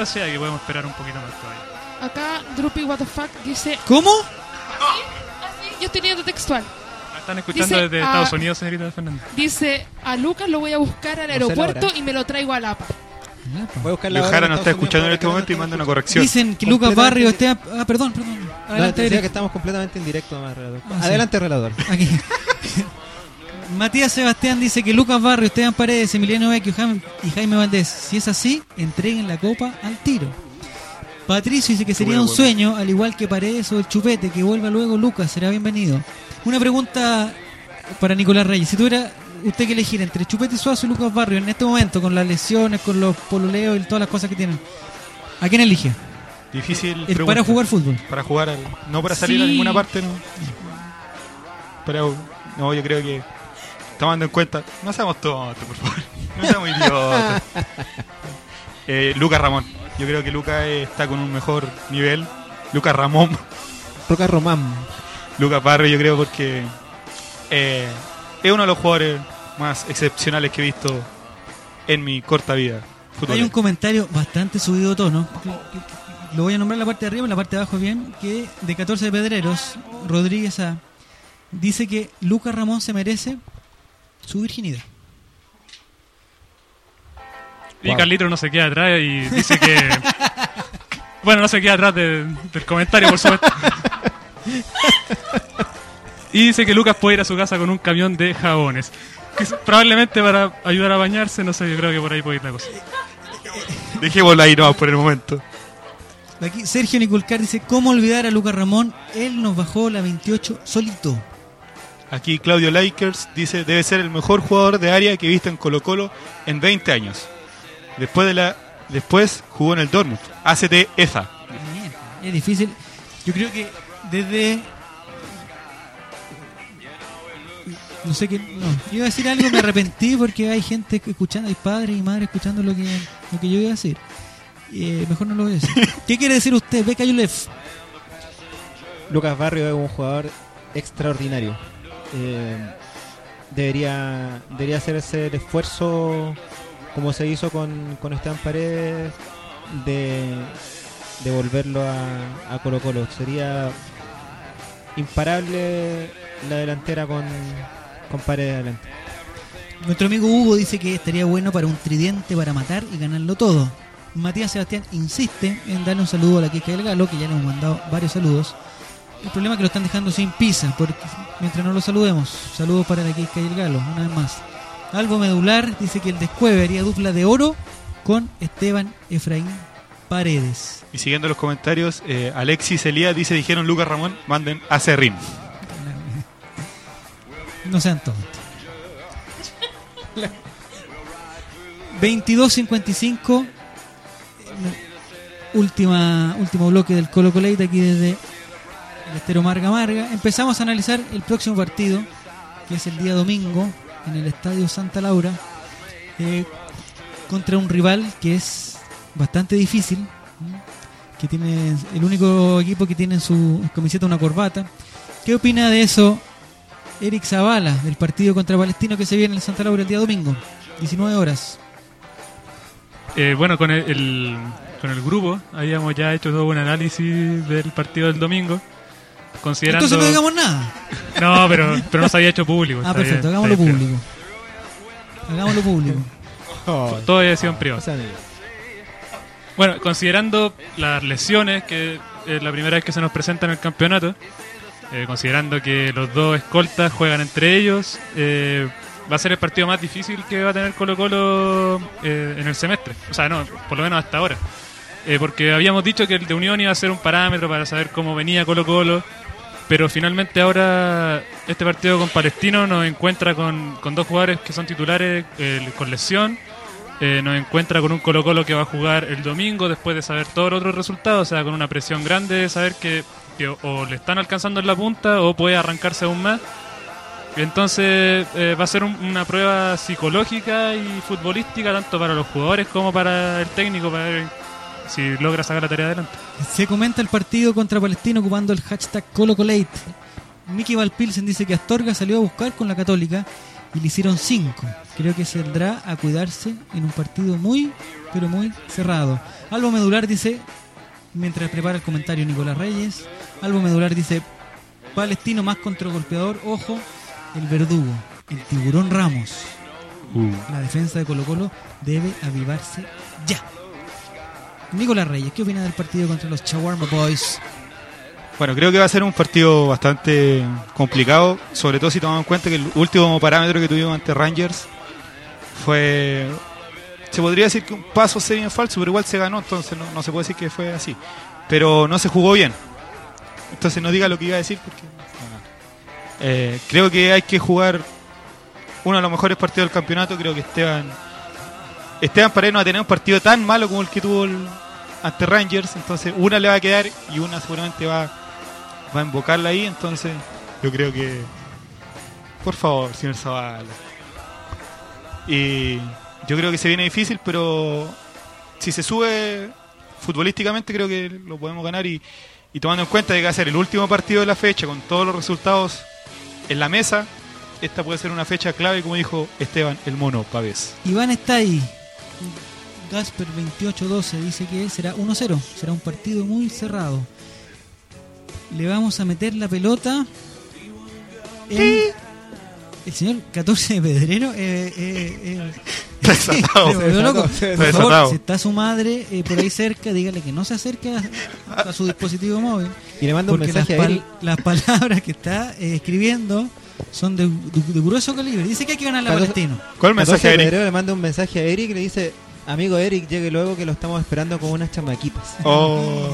O sea que podemos esperar un poquito más todavía. Acá, Droopy What the Fuck dice. ¿Cómo? Yo estoy leyendo textual. Están escuchando Dice, desde ah, Estados Unidos, señorita Fernández. Dice: A Lucas lo voy a buscar al No sé aeropuerto hora. y me lo traigo a Lapa. Voy a buscar la Jara nos está escuchando en este momento y manda una corrección. Dicen que Lucas Barrio esté... Ah, perdón, perdón. No, Adelante, Eric. que estamos completamente en directo, más relator. Ah, sí. Adelante, relator. Aquí. Matías Sebastián dice que Lucas Barrio, Esteban Paredes, Emiliano Vecchio y Jaime Valdés, si es así, entreguen la copa al tiro. Patricio dice que sería un sueño, al igual que Paredes o el Chupete, que vuelva luego Lucas, será bienvenido. Una pregunta para Nicolás Reyes. Si tuviera usted que elegir entre Chupete Suazo y Lucas Barrio en este momento, con las lesiones, con los pololeos y todas las cosas que tienen, ¿a quién elige? Difícil. Pregunta. para jugar fútbol. Para jugar, al- no para salir a ninguna parte, no. Pero, no, yo creo que, tomando en cuenta, no seamos tontos, por favor. No seamos idiotas. Eh, Lucas Ramón. Yo creo que Lucas está con un mejor nivel. Lucas Ramón. Roca Román. Lucas Barrio, yo creo, porque eh, es uno de los jugadores más excepcionales que he visto en mi corta vida. Hay un comentario bastante subido de tono. Lo voy a nombrar en la parte de arriba, en la parte de abajo bien, que de 14 pedreros, Rodríguez A. Dice que Lucas Ramón se merece su virginidad. Y Wow. Carlito no se queda atrás y dice que... bueno, no se queda atrás de- del comentario, por supuesto. y dice que Lucas puede ir a su casa con un camión de jabones. Que es- probablemente para ayudar a bañarse, no sé, yo creo que por ahí puede ir la cosa. Dejémoslo ahí nomás por el momento. Aquí Sergio Nicolcar dice, ¿cómo olvidar a Lucas Ramón? Él nos bajó la 28 solito. Aquí Claudio Lakers dice, debe ser el mejor jugador de área que he visto en Colo Colo en 20 años. Después de la después jugó en el Dortmund. ACT EFA. Es difícil. Yo creo que desde... No sé qué... No, iba a decir algo, me arrepentí porque hay gente escuchando, hay padres y madres escuchando lo que, lo que yo iba a decir. Eh, mejor no lo voy a decir. ¿Qué quiere decir usted, Beca Yulef? Lucas Barrio es un jugador extraordinario. Eh, debería, debería hacerse el esfuerzo como se hizo con, con Esteban Paredes de, de volverlo a, a Colo Colo. Sería imparable la delantera con, con Paredes adelante. Nuestro amigo Hugo dice que estaría bueno para un tridente para matar y ganarlo todo. Matías Sebastián insiste en darle un saludo a la Kika del Galo, que ya le hemos mandado varios saludos. El problema es que lo están dejando sin pizza, porque mientras no lo saludemos, saludos para la Kika y el Galo, una vez más. Algo medular dice que el descueve haría dupla de oro con Esteban Efraín Paredes. Y siguiendo los comentarios, eh, Alexis Elías dice, dijeron Lucas Ramón, manden a Serrín. No sean tontos. 22.55 eh, última último bloque del Colo Colate aquí desde el Estero Marga Marga. Empezamos a analizar el próximo partido, que es el día domingo en el Estadio Santa Laura, eh, contra un rival que es bastante difícil, que tiene el único equipo que tiene en su camiseta una corbata. ¿Qué opina de eso Eric Zavala del partido contra Palestino que se viene en Santa Laura el día domingo, 19 horas. Eh, bueno, con el, el- con el grupo habíamos ya hecho todo un análisis del partido del domingo. Considerando... Entonces no digamos nada. No, pero, pero no se había hecho público. Ah, perfecto, bien, hagámoslo público. Hagámoslo público. privado. Todo había sido en privado. Bueno, considerando las lesiones, que es la primera vez que se nos presenta en el campeonato, eh, considerando que los dos escoltas juegan entre ellos, eh, va a ser el partido más difícil que va a tener Colo Colo eh, en el semestre. O sea, no, por lo menos hasta ahora. Eh, porque habíamos dicho que el de Unión iba a ser un parámetro para saber cómo venía Colo Colo, pero finalmente ahora este partido con Palestino nos encuentra con, con dos jugadores que son titulares con lesión. Nos encuentra con un Colo Colo que va a jugar el domingo después de saber todos los otros resultados, o sea, con una presión grande de saber que, que o, le están alcanzando en la punta o puede arrancarse aún más. Entonces eh, va a ser un- una prueba psicológica y futbolística tanto para los jugadores como para el técnico para ver si logra sacar la tarea adelante. Se comenta el partido contra Palestino ocupando el hashtag ColoColate. Mickey Valpilsen dice que Astorga salió a buscar con la Católica y le hicieron 5. Creo que saldrá a cuidarse en un partido muy, pero muy cerrado. Albo Medular dice, mientras prepara el comentario Nicolás Reyes, Albo Medular dice, Palestino más contragolpeador, ojo, el verdugo, el tiburón Ramos. La defensa de Colo Colo debe avivarse ya. Nicolás Reyes, ¿qué opina del partido contra los Chawarma Boys? Bueno, creo que va a ser un partido bastante complicado, sobre todo si tomamos en cuenta que el último parámetro que tuvimos ante Rangers fue, se podría decir que un paso en falso, pero igual se ganó, entonces no, no se puede decir que fue así. Pero no se jugó bien. Entonces no diga lo que iba a decir porque... Eh, creo que hay que jugar uno de los mejores partidos del campeonato, creo que Esteban... Esteban Paredes no va a tener un partido tan malo como el que tuvo el- ante Rangers, entonces una le va a quedar y una seguramente va, va a invocarla ahí, entonces yo creo que por favor, señor Zavala. Y yo creo que se viene difícil, pero si se sube futbolísticamente creo que lo podemos ganar. Y, y tomando en cuenta de que va a ser el último partido de la fecha con todos los resultados en la mesa, esta puede ser una fecha clave como dijo Esteban el Mono Pavés. Iván está ahí. Gasper 2812 dice que será 1-0. Será un partido muy cerrado. Le vamos a meter la pelota. en- El señor 14 de Pedrero. Eh, eh, eh, desatado. loco. Por favor, desatado. si está su madre eh, por ahí cerca, dígale que no se acerque a, a su dispositivo móvil. Y le manda un porque mensaje las, a Eric. las palabras que está eh, escribiendo son de, de- de grueso calibre. Dice que hay que ganar la Catorce- Palestino. ¿Cuál mensaje, 14 de Eric? le manda un mensaje a Eric y le dice, amigo Eric, llegue luego que lo estamos esperando con unas chamaquitas. Oh.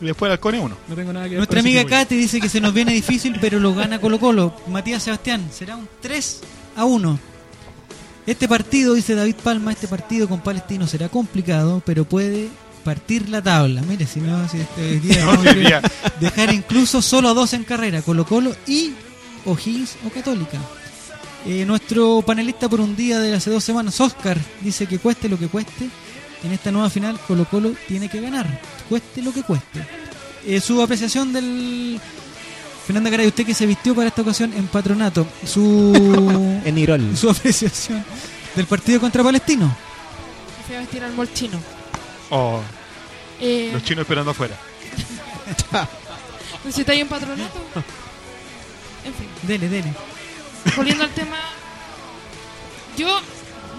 Y después el halcón es uno. No tengo nada que ver Nuestra amiga Katy dice que se nos viene difícil, pero lo gana Colo Colo. Matías Sebastián, será un 3 a 1. Este partido, dice David Palma, este partido con Palestino será complicado, pero puede partir la tabla. Mire, si no, si este día No, dejar incluso solo a dos en carrera, Colo Colo y O'Higgins o Católica. Eh, nuestro panelista por un día de hace dos semanas, Oscar, dice que cueste lo que cueste, en esta nueva final Colo Colo tiene que ganar, cueste lo que cueste. Eh, su apreciación del... Fernanda Caray, usted que se vistió para esta ocasión en patronato, su... en Nirol. Su apreciación del partido contra Palestino. Me fui a vestir al mall chino. Oh, Eh, los chinos esperando afuera. ¿Necesitáis un patronato? En fin, Dele, dele. volviendo al tema, yo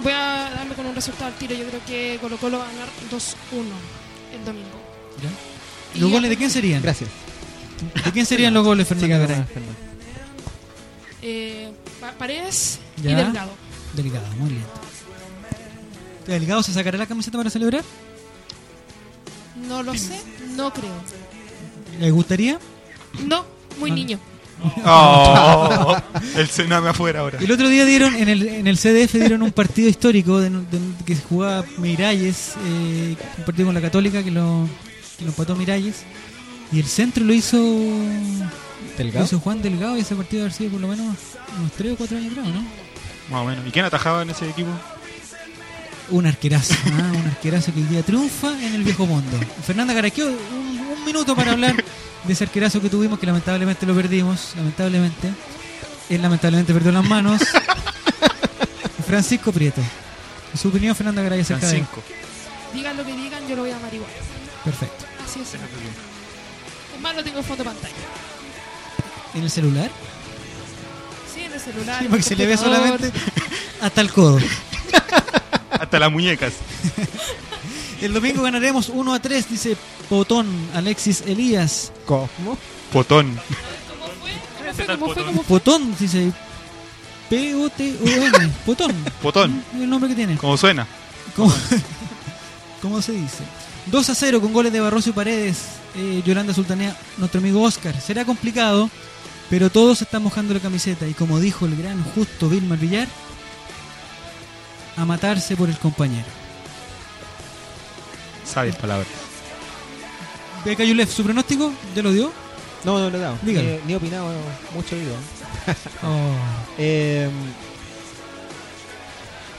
voy a darme con un resultado al tiro. Yo creo que Colo Colo va a ganar 2-1 el domingo. ¿Los goles de quién serían? Gracias. ¿De quién serían los goles, nomás, Fernanda. Eh, Pa- Paredes Ya. y Delgado. Delgado, muy lindo. ¿Delgado se sacará la camiseta para celebrar? No lo sé, no creo. ¿Le gustaría? No, muy Ah. niño. Oh, el cename afuera ahora. El otro día dieron, en el, en el CDF dieron un partido histórico de, de- que se jugaba Miralles, eh, un partido con la Católica que lo, que lo empató Miralles. Y el centro lo hizo, lo hizo Juan Delgado y ese partido haber sido por lo menos unos 3 o 4 años atrás, ¿no? Más o menos. ¿Y quién atajaba en ese equipo? Un arquerazo, ¿ah? un arquerazo que hoy día triunfa en el viejo mundo. Fernanda Caraqueo, un, un minuto para hablar de ese arquerazo que tuvimos, que lamentablemente lo perdimos, lamentablemente. Él lamentablemente perdió las manos. Francisco Prieto. Su opinión, Fernanda Garay, acerca de Francisco. Digan lo que digan, yo lo voy a amar igual. Perfecto. Así es. Más, lo tengo en fondo pantalla. ¿En el celular? Sí, en el celular. Sí, porque se le ve solamente hasta el codo. Hasta las muñecas. El domingo ganaremos 1 a 3, dice Potón, Alexis Elías. ¿Cómo? Potón. ¿Cómo fue? ¿Cómo fue? ¿Cómo fue? Potón, dice P-O-T-O-N. Potón. Potón. El nombre que tiene. Como suena. ¿Cómo, cómo se dice? 2 a 0 con goles de Barroso y Paredes. Eh, Yolanda Sultanea, nuestro amigo Oscar. Será complicado, pero todos están mojando la camiseta. Y como dijo el gran justo Vilmar Villar, a matarse por el compañero. Sabias palabras. Beca Yulef, ¿su pronóstico? ¿Ya lo dio? No, no le he dado. Ni, ni he opinado mucho digo. Oh. Eh,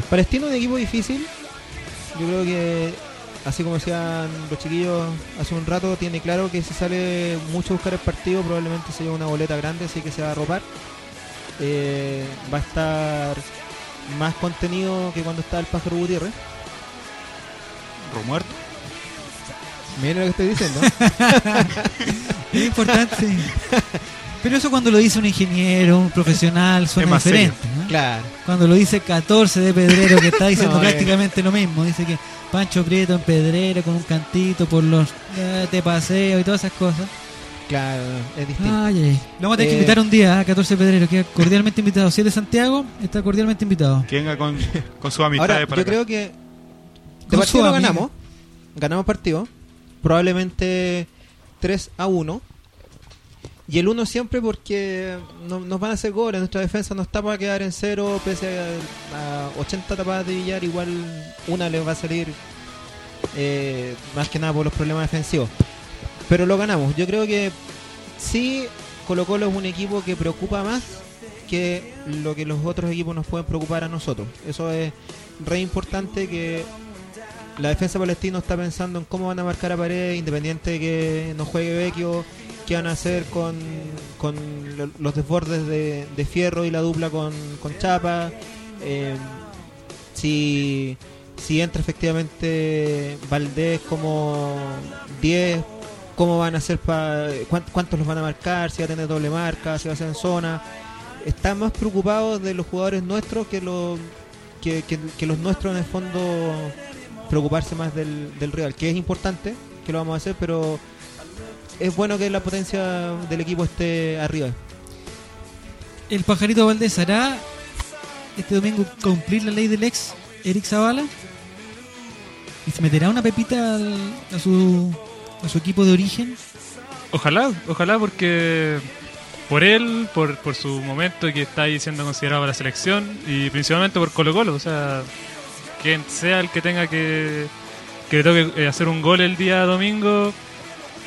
Palestino es un equipo difícil. Yo creo que, así como decían los chiquillos hace un rato, tiene claro que si sale mucho a buscar el partido, probablemente se lleva una boleta grande, así que se va a arropar. Eh, va a estar más contenido que cuando está el pájaro Gutiérrez. Romuerto. Miren lo que estoy diciendo. Es importante. Pero eso cuando lo dice un ingeniero, un profesional, suena diferente. ¿no? Claro. Cuando lo dice 14 de Pedrero, que está diciendo No, eh. prácticamente lo mismo. Dice que Pancho Prieto en Pedrero con un cantito por los eh, te paseo y todas esas cosas. Claro, es distinto. Ay, ay. Lo vamos a tener que Eh, invitar un día a 14 de Pedrero, queda cordialmente invitado. Si es de Santiago, está cordialmente invitado. Que venga con, con sus amistades Ahora, para yo acá. creo que de Con partido lo ganamos. Ganamos partido. Probablemente 3 a 1. Y el 1 siempre porque no- nos van a hacer goles. Nuestra defensa no está para quedar en cero. Pese a, a 80 tapadas de billar, igual una le va a salir eh, más que nada por los problemas defensivos. Pero lo ganamos. Yo creo que sí, Colo Colo es un equipo que preocupa más que lo que los otros equipos nos pueden preocupar a nosotros. Eso es re importante que la defensa palestina está pensando en cómo van a marcar a pared, independiente de que no juegue Vecchio, qué van a hacer con, con lo- los desbordes de, Fierro y la dupla con, con Chapa. eh, si, si entra efectivamente Valdés como 10, cómo van a hacer para cuántos los van a marcar, si va a tener doble marca, si va a ser en zona. Están más preocupados de los jugadores nuestros que los que, que- que los nuestros en el fondo preocuparse más del, del rival, que es importante, que lo vamos a hacer, pero es bueno que la potencia del equipo esté arriba. ¿El pajarito Valdés hará este domingo cumplir la ley del ex Eric Zavala? ¿Y se meterá una pepita al- a, su, a su equipo de origen? Ojalá, ojalá porque por él, por, por su momento y que está ahí siendo considerado para la selección y principalmente por Colo Colo, o sea, quien sea el que tenga que, que le toque eh, hacer un gol el día domingo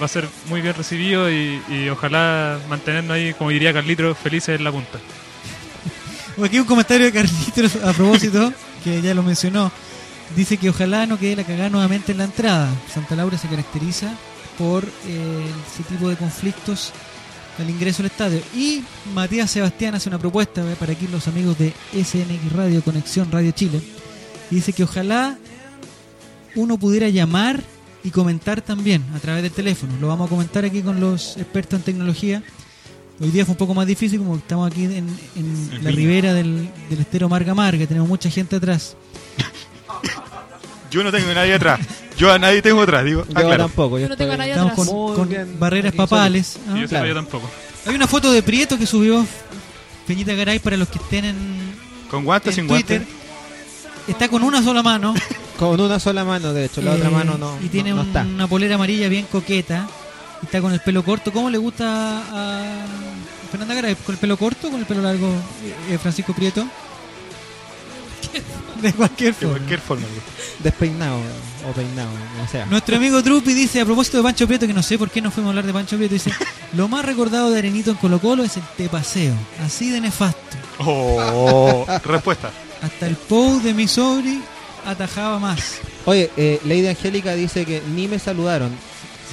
va a ser muy bien recibido y, y ojalá mantenernos ahí, como diría Carlitos, felices en la punta. Aquí un comentario de Carlitos a propósito, que ya lo mencionó. Dice que ojalá no quede la cagada nuevamente en la entrada. Santa Laura se caracteriza por eh, ese tipo de conflictos al ingreso al estadio. Y Matías Sebastián hace una propuesta eh, para aquí los amigos de SNX Radio, Conexión Radio Chile. Dice que ojalá uno pudiera llamar y comentar también a través del teléfono. Lo vamos a comentar aquí con los expertos en tecnología. Hoy día fue un poco más difícil como estamos aquí en, la ribera del, del estero Marga Marga, tenemos mucha gente atrás. Yo no tengo a nadie atrás. Yo a nadie tengo atrás, digo. Yo Ah, claro. tampoco, yo Yo no tengo a nadie Estamos atrás. con, Muy con bien, barreras papales. ¿ah? Yo, Claro. yo tampoco. Hay una foto de Prieto que subió Peñita Garay para los que estén en, ¿Con guantes en sin guantes? Twitter. Está con una sola mano. Con una sola mano, de hecho, la eh, otra mano no, Y tiene no- no un- está. una polera amarilla bien coqueta. y Está con el pelo corto. ¿Cómo le gusta a Fernanda Garay? ¿Con el pelo corto o con el pelo largo eh, Francisco Prieto? De cualquier De forma. cualquier forma. Despeinado o peinado, o sea. Nuestro amigo Trupi dice, a propósito de Pancho Prieto, que no sé por qué no fuimos a hablar de Pancho Prieto, dice, lo más recordado de Arenito en Colo Colo es el te paseo, así de nefasto. Oh, respuesta. Hasta el Pou de Missouri atajaba más. Oye, eh, Lady Angélica dice que ni me saludaron.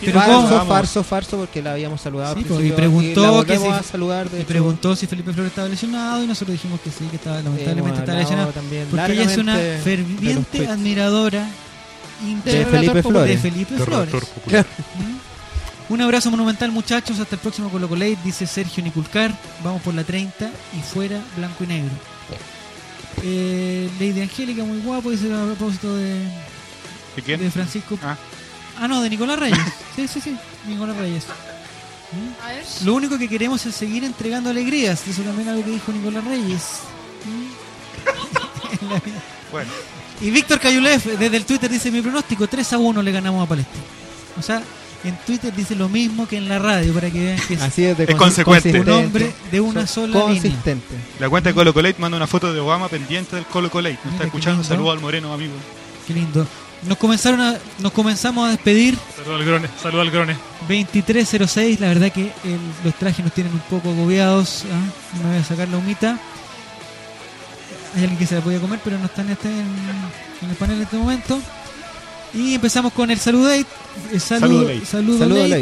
Pero falso, ¿cómo? farso, farso, porque la habíamos saludado. Sí, al pues, y preguntó la que si- a saludar. de y preguntó si Felipe Flores estaba lesionado y nosotros dijimos que sí, que estaba lamentablemente estaba lesionado. también Porque ella es una ferviente admiradora De Felipe Flores. de Felipe Flores. ¿Mm? Un abrazo monumental muchachos, hasta el próximo Colo Colate, dice Sergio Niculcar, vamos por la 30 y fuera blanco y negro. Eh, Lady Angélica, muy guapo, dice a propósito de, ¿De quién? de Francisco. Ah. Ah, no, de Nicolás Reyes. sí, sí, sí, Nicolás Reyes. ¿Mm? A ver. Lo único que queremos es seguir entregando alegrías. Eso también es algo que dijo Nicolás Reyes. Bueno. Y Víctor Cayulev desde el Twitter dice mi pronóstico 3 a 1 le ganamos a Palestina. O sea, en Twitter dice lo mismo que en la radio para que vean que es, Así es de Es consecuente. un hombre de una Son sola línea. Consistente. La cuenta de Colo Colate manda una foto de Obama pendiente del Colo Colate. Nos Mira está escuchando. Saludos al Moreno, amigo. Qué lindo. Nos comenzaron a, nos comenzamos a despedir Saludos al Grone. Saludos al Grone. 2306, la verdad que el- los trajes nos tienen un poco agobiados. No me voy a sacar la humita. Hay alguien que se la podía comer, pero no está en, este, en, en el panel en este momento. Y empezamos con el saludate. El saludo, Saludo saludo,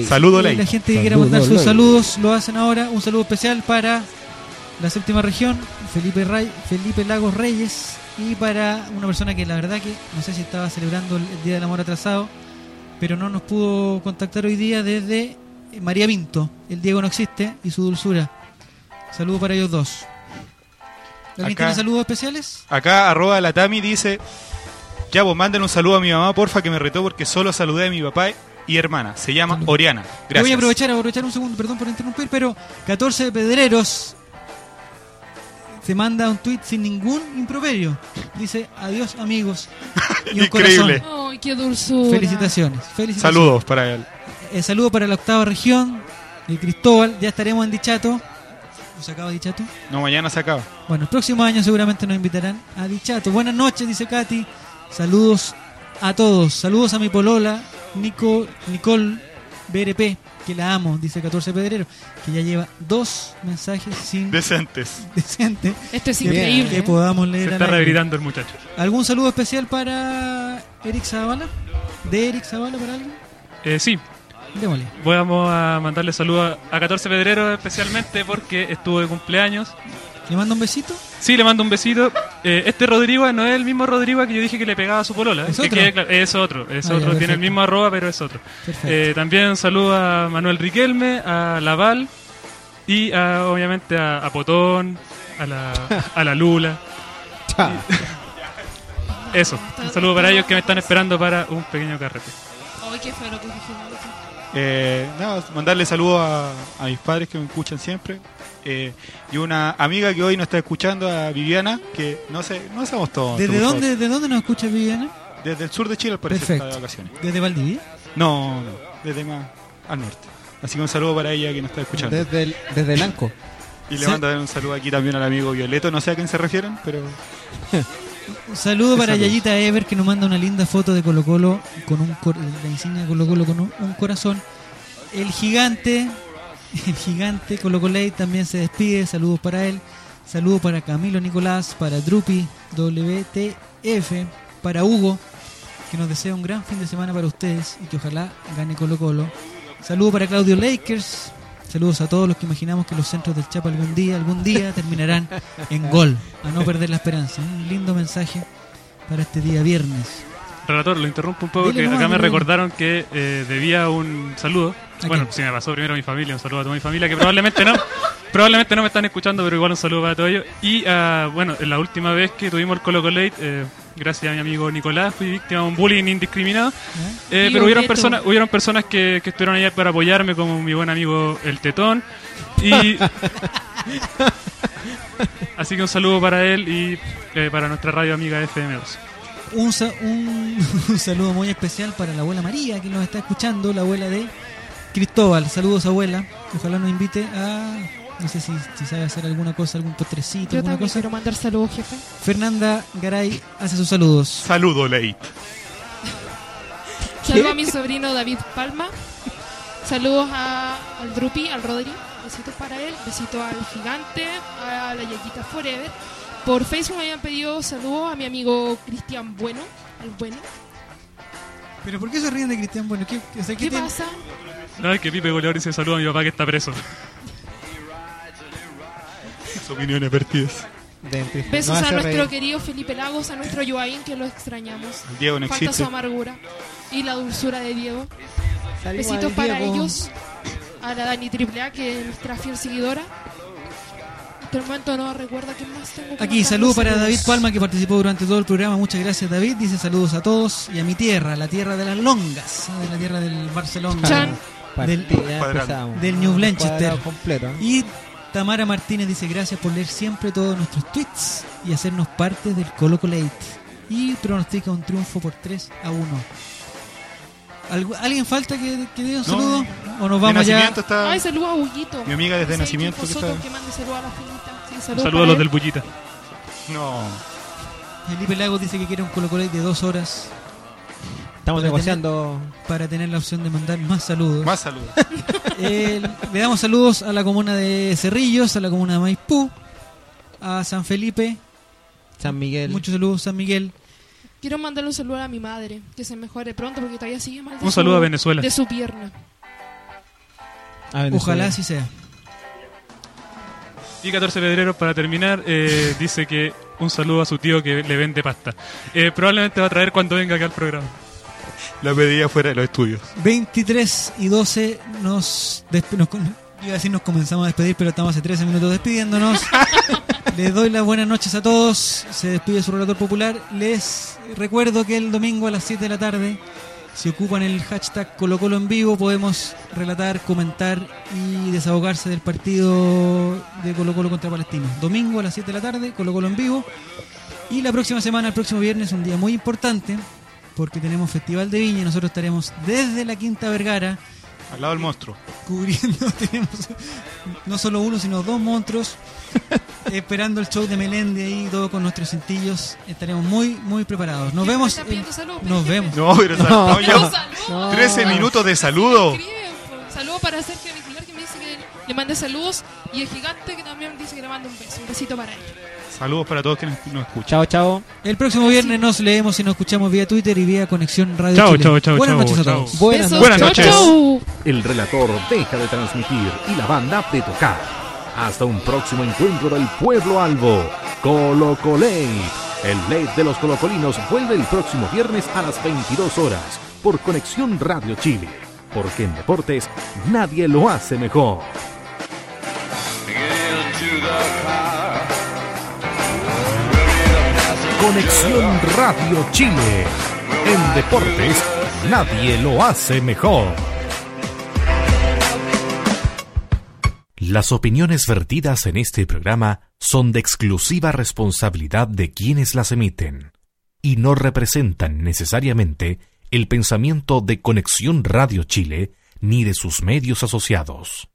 Saludo late. late. La gente que quiera mandar sus late. saludos lo hacen ahora. Un saludo especial para la séptima región, Felipe, Ray, Felipe Lagos Reyes. Y para una persona que la verdad que no sé si estaba celebrando el Día del Amor atrasado, pero no nos pudo contactar hoy día desde eh, María Pinto. El Diego no existe y su dulzura. Saludo para ellos dos. ¿Alguien Acá. tiene saludos especiales? Acá, arroba la Tami dice: Ya, vos manden un saludo a mi mamá, porfa, que me retó porque solo saludé a mi papá y hermana. Se llama Salud. Oriana. Gracias. Voy a aprovechar, aprovechar un segundo, perdón por interrumpir, pero 14 pedreros se manda un tweet sin ningún improperio. Dice adiós amigos. Y un Increíble. corazón. Ay, qué dulzura. Felicitaciones. felicitaciones. Saludos para él. Eh, saludo para la octava región, de Cristóbal. Ya estaremos en Dichato. ¿O se acaba Dichato? No, mañana se acaba. Bueno, el próximo año seguramente nos invitarán a Dichato. Buenas noches, dice Katy. Saludos a todos. Saludos a mi polola, Nico, Nicole BRP, que la amo, dice 14 Pedrero, que ya lleva dos mensajes sin Decentes. decente Esto es que, increíble. que ¿eh? podamos Se leer. está al aire. rehabilitando el muchacho. ¿Algún saludo especial para Eric Zavala? ¿De Eric Zavala para alguien? Eh, sí, Démosle. vamos a mandarle saludos a a 14 Pedreros especialmente porque estuvo de cumpleaños. ¿Le mando un besito? Sí, le mando un besito. Eh, este Rodrigo no es el mismo Rodrigo que yo dije que le pegaba a su polola. ¿Es Que otro? quede claro. Es otro, es Ah, ya, otro. Tiene el mismo arroba, pero es otro. Perfecto. Eh, también un saludo a Manuel Riquelme, a Laval y a, obviamente a, a Potón, a la, a la Lula. Eso, un saludo para ellos que me están esperando para un pequeño carrete. Ay, qué feo lo que. Eh, nada, mandarle saludos a, a mis padres que me escuchan siempre. Eh, y una amiga que hoy nos está escuchando, a Viviana, que no sé, no sabemos todos. ¿Desde dónde, ¿De dónde nos escucha Viviana? Desde el sur de Chile, al parecer, está Perfecto. de vacaciones. ¿Desde Valdivia? No, no, desde más al norte. Así que un saludo para ella que nos está escuchando. Desde el, desde el Anco. Y le Sí. mando un saludo aquí también al amigo Violeto, no sé a quién se refieren, pero Un saludo para Saludos. Yayita Ever que nos manda una linda foto de Colo Colo con un cor- la insignia de Colo Colo con un, un corazón. El gigante, el gigante Colo Coley también se despide. Saludos para él. Saludos para Camilo Nicolás, para Drupi WTF, para Hugo, que nos desea un gran fin de semana para ustedes y que ojalá gane Colo Colo. Saludos para Claudio Lakers. Saludos a todos los que imaginamos que los centros del Chapa algún día, algún día terminarán en gol. A no perder la esperanza. Un lindo mensaje para este día viernes. Relator, lo interrumpo un poco, Dile que nomás, acá me dile recordaron que eh, debía un saludo. ¿A Bueno, si me pasó primero a mi familia, un saludo a toda mi familia, que probablemente no, probablemente no me están escuchando, pero igual un saludo para todos ellos. Y ah, bueno, en la última vez que tuvimos el Colo Colate, eh, gracias a mi amigo Nicolás, fui víctima de un bullying indiscriminado. Eh, pero hubieron personas, hubieron personas que, que estuvieron ahí para apoyarme, como mi buen amigo El Tetón. Y así que un saludo para él y eh, para nuestra radio amiga FM2. Un, sa- un, un saludo muy especial para la abuela María que nos está escuchando, la abuela de Cristóbal. Saludos abuela. Ojalá nos invite a no sé si, si sabe hacer alguna cosa, algún postrecito, Yo alguna también cosa. quiero mandar saludos, jefe. Fernanda Garay hace sus saludos. saludo, Leit. Saludos a mi sobrino David Palma. Saludos a, al Drupi, al Rodri. Besitos para él. Besitos al gigante, a la Yaquita Forever. Por Facebook me habían pedido saludos a mi amigo Cristian Bueno, el bueno. ¿Pero por qué se ríen de Cristian Bueno? ¿Qué, o sea, ¿Qué tiene- pasa? No, es que Pipe Goleador dice saludo a mi papá que está preso. Sus opiniones vertidas. Besos No a nuestro reír. querido Felipe Lagos, a nuestro Joaín, que lo extrañamos. Diego no Falta existe. su amargura y la dulzura de Diego. Saludos Besitos al para Diego. ellos. A la Dani AAA, que es nuestra fiel seguidora. En este momento no recuerdo quién más tengo. que Aquí, saludo para saludos. David Palma que participó durante todo el programa. Muchas gracias, David. Dice saludos a todos y a mi tierra, la tierra de las longas, de la tierra del Barcelona, Chan. del, Partida, del New Blanchester. Completo. Y Tamara Martínez dice gracias por leer siempre todos nuestros tweets y hacernos parte del Colo Colate. Y pronostica un triunfo por 3 a 1. ¿Algu- ¿Alguien falta que, que dé un No. saludo? ¿O nos vamos ya? está Ay, saludos a Bullito. mi amiga desde Sí, nacimiento que está. que mande saludos a la finita. Sí, Un saludos saludo a los él. del Bullita. No. Felipe Lagos dice que quiere un Colo Colate de dos horas Estamos Para negociando. para tener la opción de mandar más saludos. Más saludos. Eh, le damos saludos a la comuna de Cerrillos, a la comuna de Maipú, a San Felipe. San Miguel. Muchos saludos, San Miguel. Quiero mandarle un saludo a mi madre, que se mejore pronto porque todavía sigue mal. de Un su- saludo a Venezuela. De su pierna. a Venezuela. Ojalá así sea. Y 14 Pedreros, para terminar, eh, dice que un saludo a su tío que le vende pasta. Eh, probablemente va a traer cuando venga acá al programa. La pedía fuera de los estudios. 23 y 12 nos, nos com- iba a decir nos comenzamos a despedir, pero estamos hace 13 minutos despidiéndonos. Les doy las buenas noches a todos. Se despide su relator popular. Les recuerdo que el domingo a las 7 de la tarde, si ocupan el hashtag Colo Colo en vivo, podemos relatar, comentar y desahogarse del partido de Colo Colo contra Palestino. Domingo a las 7 de la tarde, Colo Colo en vivo. Y la próxima semana, el próximo viernes, un día muy importante, porque tenemos Festival de Viña y nosotros estaremos desde la Quinta Vergara Al lado del monstruo. cubriendo, tenemos no solo uno, sino dos monstruos, esperando el show de Melendi ahí, todo con nuestros cintillos. Estaremos muy, muy preparados. Nos ¿Quién vemos. está en- pidiendo salud? nos vemos. No, pero. Un saludo. 13 minutos de saludo. Escribe, po. Saludo para Sergio Nicolar que me dice que le mande saludos y el gigante que también dice que le mande un beso. Un besito para él. Saludos para todos quienes nos escuchan. Chao, chao. El próximo viernes nos leemos y nos escuchamos vía Twitter y vía Conexión Radio Chao, Chile. chao, chao, Buenas chao, noches a chao. todos. Buenas Besos. Buenas noches. chau. El relator deja de transmitir y la banda de tocar. Hasta un próximo encuentro del pueblo albo. Colo Colate. El late de los colocolinos vuelve el próximo viernes a las 22 horas por Conexión Radio Chile. Porque en deportes nadie lo hace mejor. Conexión Radio Chile. En deportes nadie lo hace mejor. Las opiniones vertidas en este programa son de exclusiva responsabilidad de quienes las emiten y no representan necesariamente el pensamiento de Conexión Radio Chile ni de sus medios asociados.